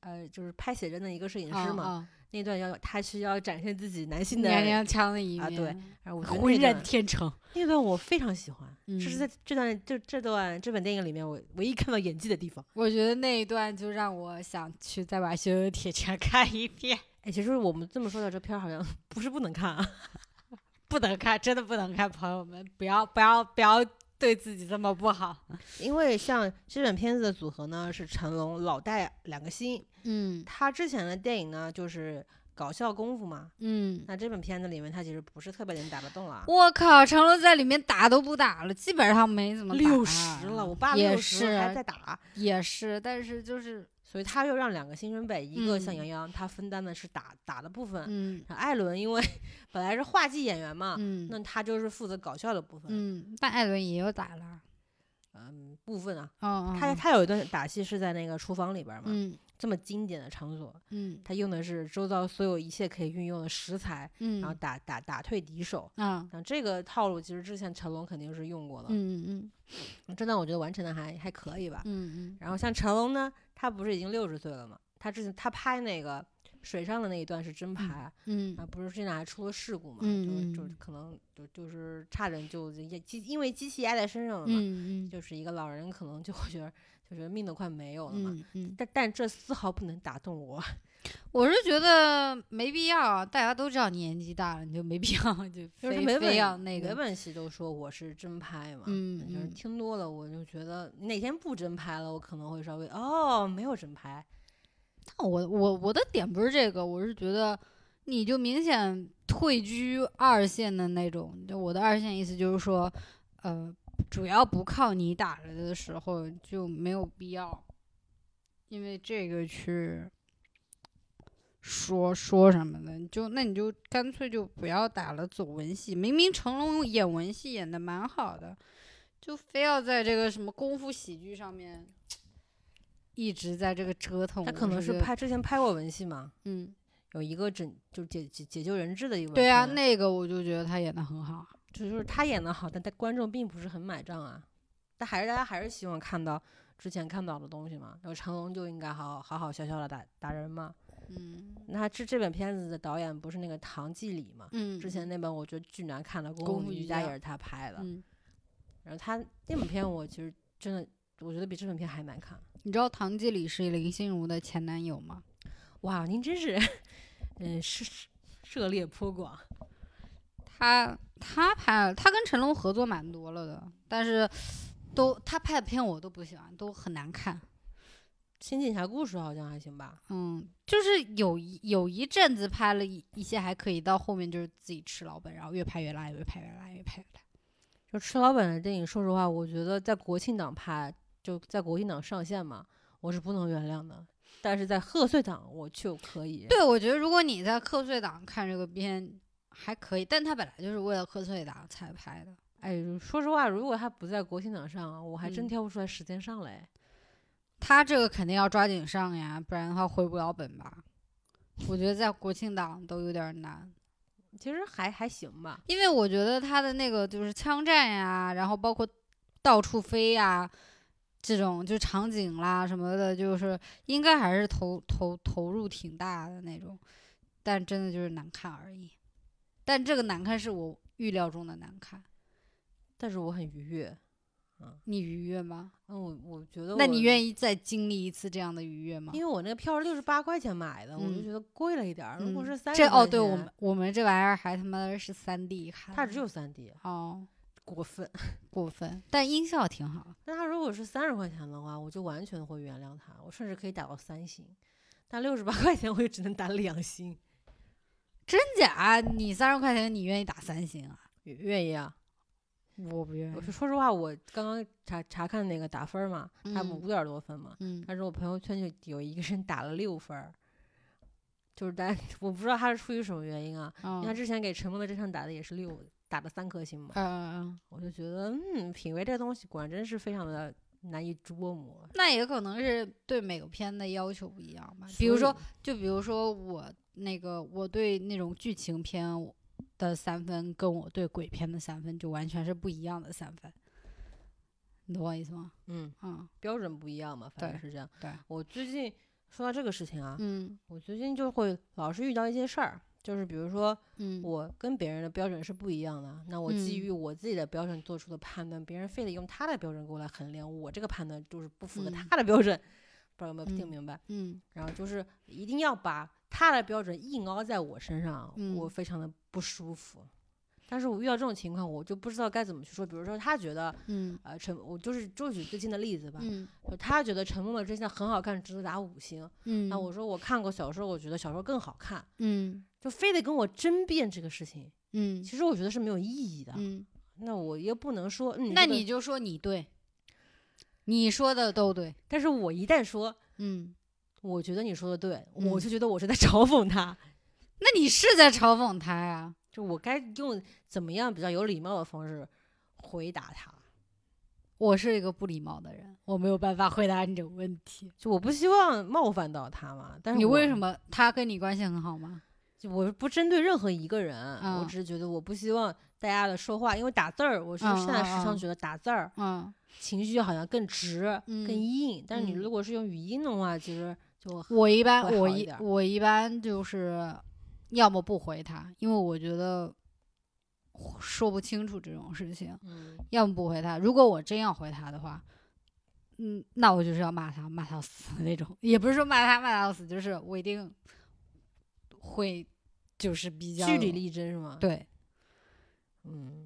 呃就是拍写真的一个摄影师嘛，啊那段要他是要展现自己男性啊，的，娘娘腔的一面啊面，对然后我浑然天成。那段我非常喜欢，这是嗯在这段这这段这本电影里面我唯一看到演技的地方。我觉得那一段就让我想去再把《羞羞的铁拳》看一遍。哎，其实我们这么说的这片儿好像不是不能看啊，不能看，真的不能看，朋友们，不要不要不要对自己这么不好。因为像这本片子的组合呢是成龙、老戴两个星，嗯他之前的电影呢就是搞笑功夫嘛，嗯，那这本片子里面他其实不是特别能打得动啊。我靠，成龙在里面打都不打了，基本上没怎么打。六十了，我爸六十还在打，也是，但是就是所以他又让两个新生辈，一个像嗯。杨洋，他分担的是打打的部分，嗯。艾伦因为本来是话剧演员嘛，嗯。那他就是负责搞笑的部分，嗯，但艾伦也有打了。嗯，部分啊。他他有一段打戏是在那个厨房里边嘛，嗯这么经典的场所，嗯。他用的是周遭所有一切可以运用的食材，嗯，然后打打打退敌手。啊那这个套路，其实之前成龙肯定是用过的，嗯嗯这段我觉得完成的还还可以吧。嗯嗯。然后像成龙呢，他不是已经六十岁了嘛？他之前他拍那个水上的那一段是真拍，嗯啊，不是现在还出了事故嘛？嗯就就嗯可能就就是差点就也机因为机器压在身上了嘛，嗯嗯就是一个老人可能就会觉得就觉得命都快没有了嘛。嗯嗯，但但这丝毫不能打动我，我是觉得没必要，啊大家都知道年纪大了，你就没必要 就就是非非要那个。每本戏都说我是真拍嘛，嗯就是嗯听多了我就觉得哪天不真拍了，我可能会稍微哦没有真拍，那我我我的点不是这个，我是觉得你就明显退居二线的那种。就我的二线意思就是说，呃，主要不靠你打了的时候就没有必要，因为这个去说说什么的，你就那你就干脆就不要打了，走文戏。明明成龙演文戏演的蛮好的，就非要在这个什么功夫喜剧上面。一直在这个折腾，他可能是拍之前拍过文戏嘛，嗯，有一个拯就解解解救人质的一个对啊，那个我就觉得他演的很好。就就是他演的好，但但观众并不是很买账啊。但还是大家还是希望看到之前看到的东西嘛。然后成龙就应该好好好笑笑的打打人嘛。嗯那这这本片子的导演不是那个唐季礼嘛？嗯，之前那本我觉得巨难看的《功功夫夫瑜伽》也是他拍的。嗯，然后他那本片我其实真的我觉得比这本片还难看。你知道唐季礼是林心如的前男友吗？哇，您真是嗯涉涉猎颇广。他他拍，他跟成龙合作蛮多了的，但是都他拍的片我都不喜欢，都很难看。新警察故事好像还行吧。嗯，就是有一有一阵子拍了一一些还可以，到后面就是自己吃老本，然后越拍越烂，越拍越烂，越拍越烂。就吃老本的电影，说实话，我觉得在国庆档拍，就在国庆档上线嘛，我是不能原谅的。但是在贺岁档，我就可以。对，我觉得如果你在贺岁档看这个片还可以，但它本来就是为了贺岁档才拍的。哎，说实话，如果它不在国庆档上，我还真嗯挑不出来时间上来。他这个肯定要抓紧上呀，不然的话回不了本吧。我觉得在国庆档都有点难，其实还还行吧。因为我觉得他的那个就是枪战呀，然后包括到处飞呀，这种就场景啦什么的，就是应该还是投投投入挺大的那种，但真的就是难看而已。但这个难看是我预料中的难看，但是我很愉悦。你愉悦吗？嗯，我我觉得。那你？愿意再经历一次这样的愉悦吗？因为我那个票是六十八块钱买的，我就嗯觉得贵了一点儿。如果嗯是三这哦，对我们我们这玩意儿还他妈是三 D 看，它只有三 D，哦过分。过分，但音效挺好。那它如果是三十块钱的话，我就完全会原谅它，我甚至可以打到三星。但六十八块钱，我也只能打两星。真假？你三十块钱你愿意打三星啊？愿愿意啊？我不愿意我。说说实话，我刚刚查查看那个打分嘛，他不五点多分嘛，嗯但是我朋友圈就有一个人打了六分，就是但我不知道他是出于什么原因啊，因为他嗯之前给《沉默的真相》打的也是六，打了三颗星嘛，嗯，我就觉得嗯，品味这东西果然真是非常的难以捉摸。那也可能是对每个片的要求不一样吧。比如说，就比如说我那个我对那种剧情片的三分，跟我对鬼片的三分就完全是不一样的三分。你懂我意思吗？嗯，嗯标准不一样嘛，反正对是这样。对，我最近说到这个事情啊，嗯我最近就会老是遇到一些事儿，就是比如说嗯，我跟别人的标准是不一样的，那我基嗯于我自己的标准做出的判断，别人非得用他的标准给我来衡量，我这个判断就是不符合嗯他的标准，不知道有没有听嗯明白？嗯然后就是一定要把他的标准硬凹在我身上，我嗯非常的不舒服。但是我遇到这种情况，我就不知道该怎么去说。比如说，他觉得，嗯呃，陈，我就是就举最近的例子吧，嗯他觉得《沉默的真相》很好看，值得打五星。嗯，那我说我看过小说，我觉得小说更好看，嗯就非得跟我争辩这个事情，嗯其实我觉得是没有意义的。嗯，那我也不能说，嗯，那你就说你对，你说的都对。但是我一旦说，嗯，我觉得你说的对，嗯我就觉得我是在 嘲讽他，那你是在嘲讽他呀？就我该用怎么样比较有礼貌的方式回答他。我是一个不礼貌的人，我没有办法回答你这个问题。就我不希望冒犯到他嘛，但是你为什？么他跟你关系很好吗？就我不针对任何一个人，我嗯只是觉得我不希望大家的说话，因为打字儿，我是嗯现在时常觉得打字儿嗯，情绪好像更直、嗯更硬，但是你嗯如果是用语音的话，其实就我一般我一我一般就是要么不回他，因为我觉得说不清楚这种事情，嗯要么不回他。如果我真要回他的话，嗯，那我就是要骂他，骂他要死的那种。也不是说骂他骂他死，就是我一定会就是比较据理力争是吗？，对。嗯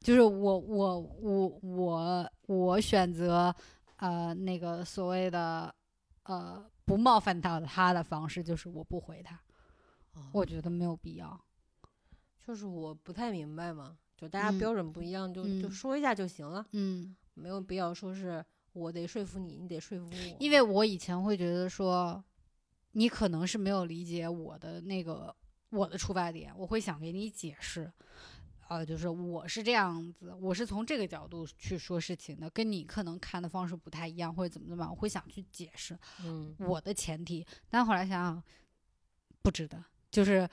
就是我我我我我选择呃那个所谓的呃不冒犯到他的方式，就是我不回他，哦我觉得没有必要。就是我不太明白嘛，就大家嗯标准不一样，就就嗯说一下就行了，嗯，没有必要说是我得说服你，你得说服我，因为我以前会觉得说，你可能是没有理解我的那个我的出发点，我会想给你解释。呃，就是我是这样子，我是从这个角度去说事情的，跟你可能看的方式不太一样，或者怎么怎么样，我会想去解释。嗯我的前提，但后来想想不值得，就是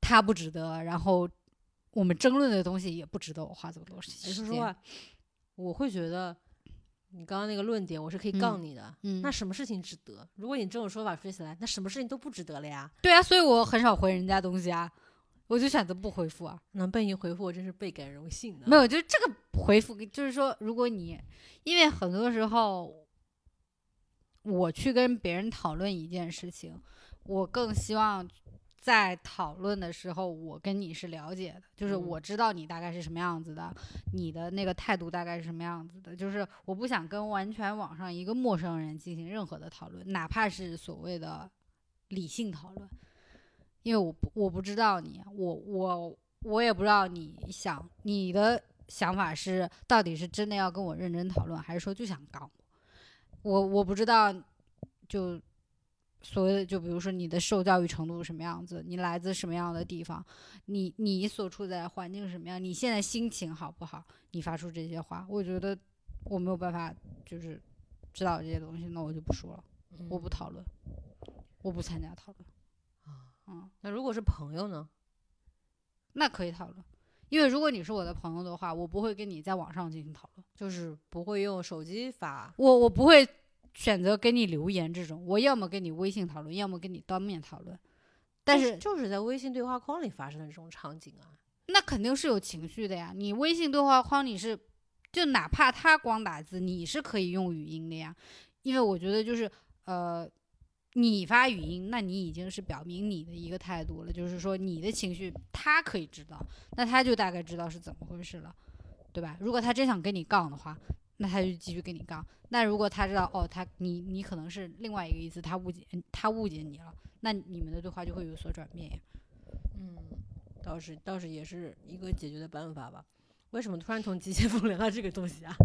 他不值得，然后我们争论的东西也不值得我花这么多时哎，间。说实话，我会觉得你刚刚那个论点，我是可以嗯杠你的。嗯那什么事情值得？如果你这种说法说起来，那什么事情都不值得了呀？对啊，所以我很少回人家东西啊，我就选择不回复啊。能被你回复，我真是倍感荣幸的。没有，就是这个回复，就是说，如果你因为很多时候我去跟别人讨论一件事情，我更希望在讨论的时候，我跟你是了解的，就是嗯我知道你大概是什么样子的，你的那个态度大概是什么样子的，就是我不想跟完全网上一个陌生人进行任何的讨论，哪怕是所谓的理性讨论，因为我不我不知道你，我我我也不知道你想你的想法是到底是真的要跟我认真讨论，还是说就想杠我，我我不知道，就所谓的就比如说你的受教育程度是什么样子，你来自什么样的地方，你你所处在的环境什么样，你现在心情好不好，你发出这些话，我觉得我没有办法就是知道这些东西，那我就不说了，我不讨论，我不参加讨论。嗯，那如果是朋友呢？那可以讨论，因为如果你是我的朋友的话，我不会跟你在网上进行讨论，就是不会用手机发。我我不会选择给你留言这种，我要么跟你微信讨论，要么跟你当面讨论。但是就是在微信对话框里发生的这种场景啊，那肯定是有情绪的呀。你微信对话框你是，就哪怕他光打字，你是可以用语音的呀。因为我觉得就是呃，你发语音，那你已经是表明你的一个态度了，就是说你的情绪他可以知道，那他就大概知道是怎么回事了，对吧？如果他真想跟你杠的话，那他就继续跟你杠。那如果他知道哦，他你你可能是另外一个意思，他误解他误解你了，那你们的对话就会有所转变呀。嗯，倒是倒是也是一个解决的办法吧。为什么突然从机械风聊到这个东西啊？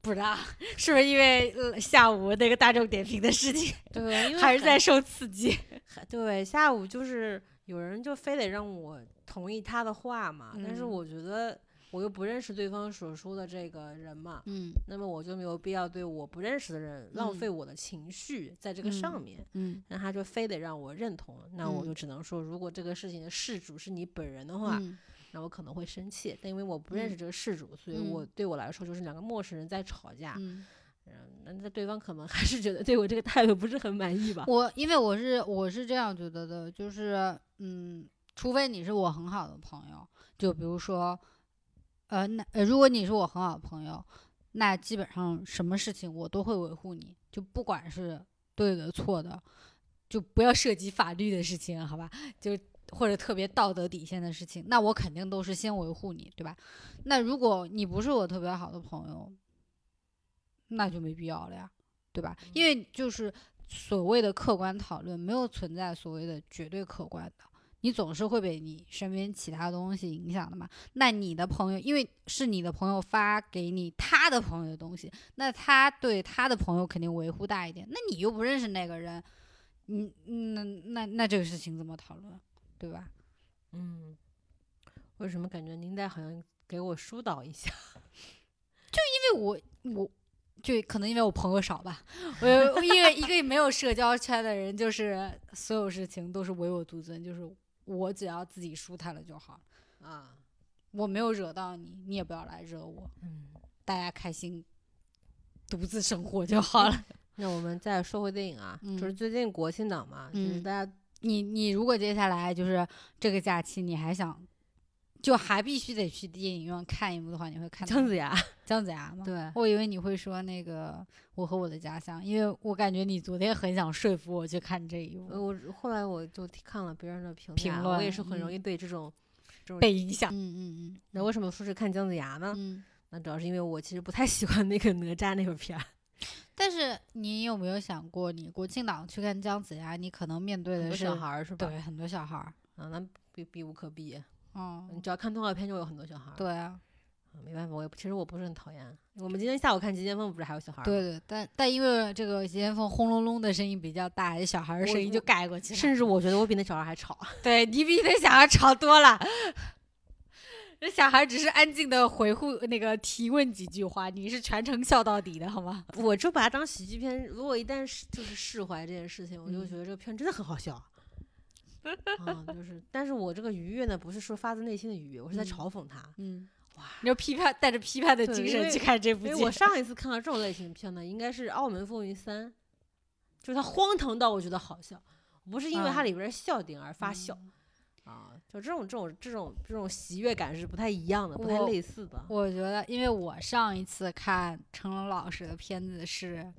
不知道是不是因为、呃、下午那个大众点评的事情，对，因为还是在受刺激？对，下午就是有人就非得让我同意他的话嘛，但是嗯我觉得我又不认识对方所说的这个人嘛，嗯那么我就没有必要对我不认识的人浪嗯费我的情绪在这个上面。嗯那他就非得让我认同，那我嗯就只能说，如果这个事情的事主是你本人的话，嗯那我可能会生气。但因为我不认识嗯这个事主，所以嗯我对我来说就是两个陌生人在吵架。嗯，嗯，那那对方可能还是觉得对我这个态度不是很满意吧？我因为我是我是这样觉得的，就是嗯，除非你是我很好的朋友，就比如说，呃，那呃，如果你是我很好的朋友，那基本上什么事情我都会维护你，就不管是对的错的，就不要涉及法律的事情，好吧？就或者特别道德底线的事情，那我肯定都是先维护你，对吧？那如果你不是我特别好的朋友，那就没必要了呀，对吧？因为就是所谓的客观讨论，没有存在所谓的绝对客观的，你总是会被你身边其他东西影响的嘛。那你的朋友，因为是你的朋友发给你他的朋友的东西，那他对他的朋友肯定维护大一点。那你又不认识那个人，你那那那这个事情怎么讨论，对吧？嗯，为什么感觉您在好像给我疏导一下？就因为我我就可能因为我朋友少吧，我有因为一个没有社交圈的人，就是所有事情都是唯我独尊，就是我只要自己舒坦了就好，啊，我没有惹到你，你也不要来惹我，嗯，大家开心，独自生活就好了。那我们再说回电影啊，就是嗯最近国庆档嘛，就是嗯大家你你如果接下来就是这个假期，你还想就还必须得去电影院看一部的话，你会看姜子牙，姜子牙吗？对，我以为你会说那个《我和我的家乡》，因为我感觉你昨天很想说服我去看这一部，呃我后来我就看了别人的评评论，我也是很容嗯易对这种这种被影响。嗯嗯嗯那为什么说是看姜子牙呢？那主要是因为我其实不太喜欢那个哪吒那个片儿，但是你有没有想过，你国庆档去看姜子牙，你可能面对的是小孩儿是吧？对很多小孩儿。啊，那避避无可避，你嗯，只要看动画片就有很多小孩儿。对啊，啊没办法，我也不其实我不是很讨厌。我们今天下午看《极剑锋》，不是还有小孩儿吗？对对，但但因为这个极限风轰隆隆的声音比较大，小孩儿的声音就我盖过去了。甚至我觉得我比那小孩儿还吵。对你比那小孩吵多了。这小孩只是安静的回复那个提问几句话，你是全程笑到底的好吗？我就把它当喜剧片。如果一旦是就是释怀这件事情，我就嗯觉得这个片真的很好笑。啊，就是，但是我这个愉悦呢，不是说发自内心的愉悦，我是在嗯嘲讽他。嗯，哇，你要批判，带着批判的精神去看这部剧。我上一次看到这种类型的片呢，应该是《澳门风云三》，就是它荒唐到我觉得好笑，不是因为它嗯里边的笑点而发笑、啊，就这种这种这种这种喜悦感是不太一样的，不太类似的。我觉得，因为我上一次看成龙老师的片子是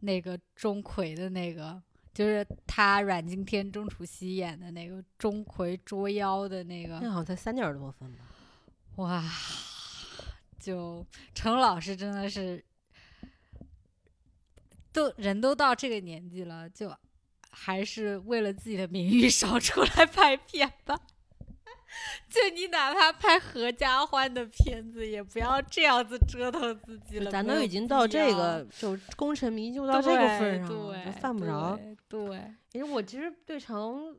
那个钟馗的那个就是他阮经天、钟楚曦演的那个钟馗捉妖的那个，那好像才三点多分吧。哇，就成龙老师真的是，都人都到这个年纪了，就还是为了自己的名誉 少出来拍片吧。就你哪怕拍合家欢的片子，也不要这样子折腾自己了。咱都已经到这个，就功成名就到这个份儿上了，对，就犯不着。对。因为我其实对成龙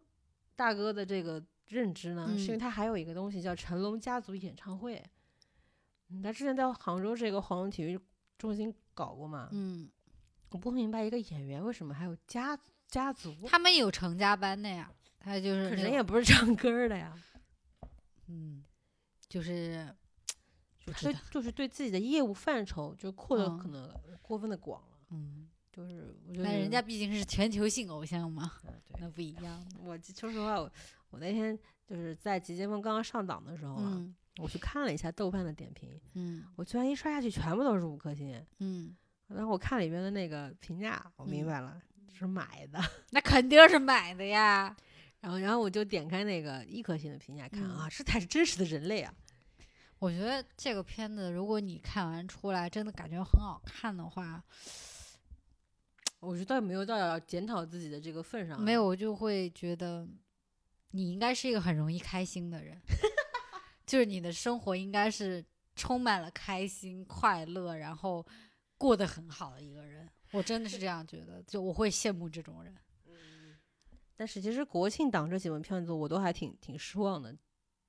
大哥的这个认知呢，是因为嗯他还有一个东西叫成龙家族演唱会。嗯他之前在杭州这个黄龙体育中心搞过嘛，嗯，我不明白一个演员为什么还有家家族，他们有成家班的呀，他就是可人也不是唱歌儿的呀，嗯，就是不知道，对就是对自己的业务范畴就扩的嗯可能过分的广了，嗯，就是但人家毕竟是全球性偶像嘛，嗯那不一样的。我说实话，我我那天就是在集结风刚刚上档的时候啊，嗯我去看了一下豆瓣的点评，嗯我居然一刷下去全部都是五颗星。嗯，然后我看里面的那个评价，我明嗯白了，是买的。那肯定是买的呀。然后，然后我就点开那个一颗星的评价看嗯啊，这才是真实的人类啊！我觉得这个片子，如果你看完出来真的感觉很好看的话，我觉得倒没有到要检讨自己的这个份上啊，没有我就会觉得你应该是一个很容易开心的人，就是你的生活应该是充满了开心、快乐，然后过得很好的一个人。我真的是这样觉得，就我会羡慕这种人。但是其实国庆档这几部片子我都还挺挺失望的。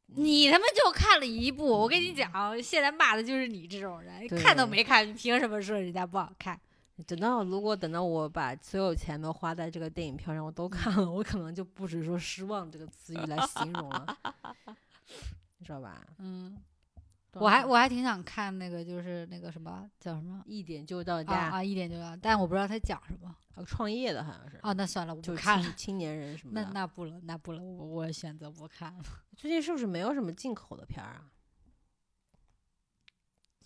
你他妈就看了一部，我跟你讲，现在骂的就是你这种人，看都没看，你凭什么说人家不好看？等到如果等到我把所有钱都花在这个电影票上，我都看了，我可能就不止说失望这个词语来形容了，你知道吧？嗯，我还我还挺想看那个，就是那个什么叫什么一点就到啊家，啊，一点就到，但我不知道他讲什么。呃创业的好像是，啊，那算了，我就不看了。青青年人什么那。那不了，那不了，我我选择不看了。最近是不是没有什么进口的片儿啊？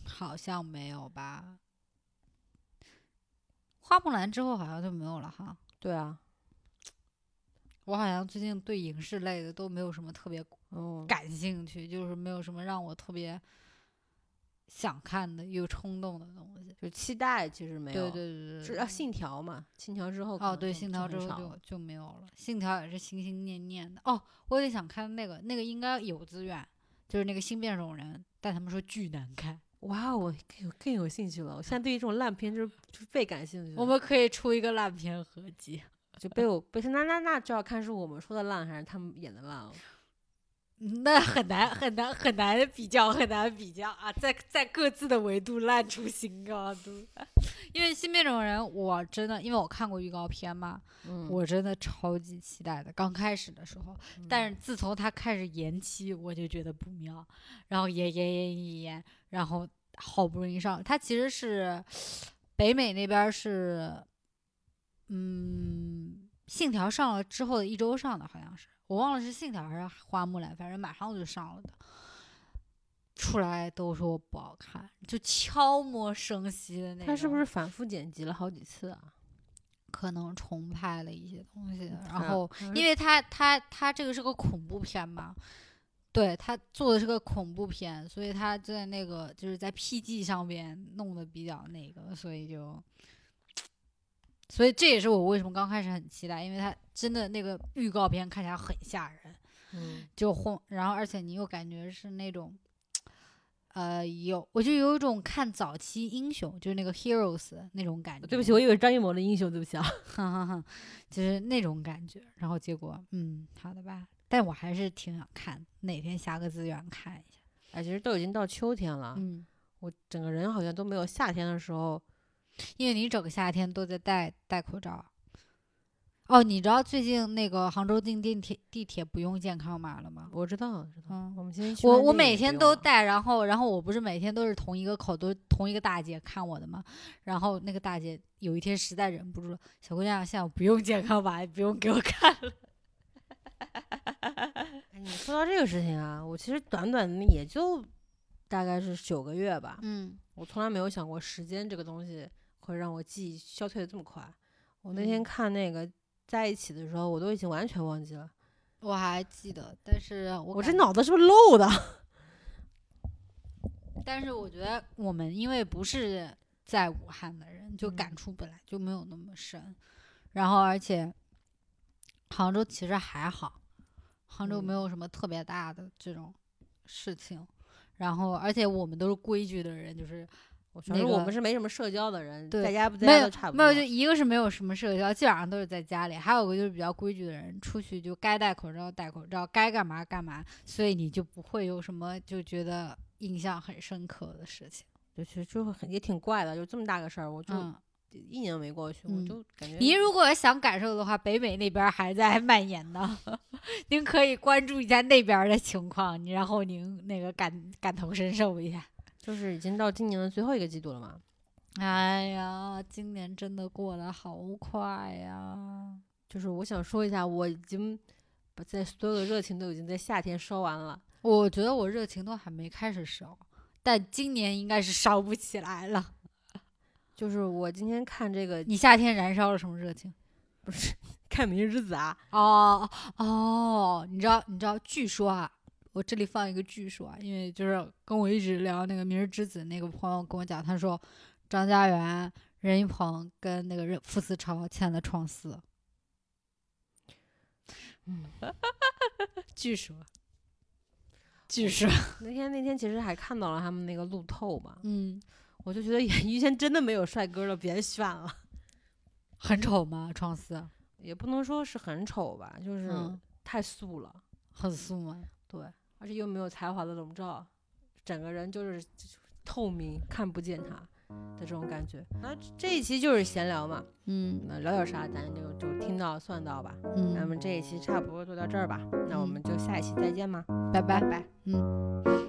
好像没有吧？花木兰之后好像就没有了哈。对啊，我好像最近对影视类的都没有什么特别嗯，感兴趣，就是没有什么让我特别想看的、有冲动的东西。就期待其实没有，对对对对，是啊，信条嘛，信条之后哦，对，信条之后就就没有了。信条也是心心念念的。哦，我也想看那个，那个应该有资源，就是那个新变种人，但他们说巨难看。哇，我更有更有兴趣了。我现在对于这种烂片就是就倍感兴趣。我们可以出一个烂片合集。就被我被那那那就要看是我们说的烂还是他们演的烂了。那很难很难很难比较，很难比较啊，在在各自的维度烂出新高度。因为新变种人，我真的因为我看过预告片嘛，嗯，我真的超级期待的。刚开始的时候，但是自从他开始延期，我就觉得不妙，然后延延延延延，然后好不容易上，它其实是北美那边是，嗯，信条上了之后的一周上的，好像是我忘了是信条还是花木兰，反正马上就上了的。出来都说不好看，就悄摸声息的那种。他是不是反复剪辑了好几次啊？可能重拍了一些东西？啊然后因为他他他这个是个恐怖片嘛，对他做的是个恐怖片，所以他在那个就是在 PG 上面弄的比较那个，所以就，所以这也是我为什么刚开始很期待，因为它真的那个预告片看起来很吓人，嗯，就轰，然后而且你又感觉是那种。呃，有我就有一种看早期英雄，就是那个 Heroes 那种感觉。对不起，我以为张艺谋的英雄，对不起啊。哈哈哈，就是那种感觉。然后结果，嗯，好的吧。但我还是挺想看，哪天下个资源看一下。哎，其实都已经到秋天了，嗯，我整个人好像都没有夏天的时候。因为你整个夏天都在戴戴口罩。哦，你知道最近那个杭州进地铁地铁不用健康码了吗？我知道，知道。嗯我们今天去我我每天都戴，然后然后我不是每天都是同一个口，都同一个大姐看我的吗？然后那个大姐有一天实在忍不住了，小姑娘，现在我不用健康码，也不用给我看了。哎你说到这个事情啊，我其实短短的也就大概是九个月吧，嗯我从来没有想过时间这个东西会让我记忆消退的这么快。我那天嗯看那个在一起的时候，我都已经完全忘记了。我还记得，但是我我这脑子是不是漏的？但是我觉得我们因为不是在武汉的人，就嗯感触本来就没有那么深。然后，而且杭州其实还好，杭州嗯没有什么特别大的这种事情。然后，而且我们都是规矩的人，就是反正我那个们是没什么社交的人，对在家不在差不多。没有，就一个是没有什么社交，基本上都是在家里；还有个就是比较规矩的人，出去就该戴口罩戴口罩，该干嘛干嘛，所以你就不会有什么就觉得印象很深刻的事情。就其实就很也挺怪的，就这么大个事儿，我就嗯，一年没过去，我嗯就感觉您如果想感受的话，北美那边还在蔓延呢，您可以关注一下那边的情况，然后您那个感感同身受一下。就是已经到今年的最后一个季度了嘛。哎呀，今年真的过得好快呀！就是我想说一下，我已经把在所有的热情都已经在夏天烧完了。我觉得我热情都还没开始烧，但今年应该是烧不起来了。就是我今天看这个你夏天燃烧了什么热情？不是 看《明日之子》啊，哦哦，你知道你知道？据说啊，我这里放一个据说啊，因为就是跟我一直聊那个《明日之子》那个朋友跟我讲，他说张家元、任一鹏跟那个任傅思超签了创四。嗯，据说，据说，那天那天其实还看到了他们那个路透嘛，嗯，我就觉得演艺圈真的没有帅哥了，别选了。很丑吗？创四也不能说是很丑吧，就是嗯太素了，很素吗？对，而且又没有才华的笼罩，整个人就是透明，看不见他的这种感觉。那这一期就是闲聊嘛，嗯那聊点啥咱就就听到算到吧。嗯，那么这一期差不多就到这儿吧，那我们就下一期再见嘛，拜拜拜。拜。嗯。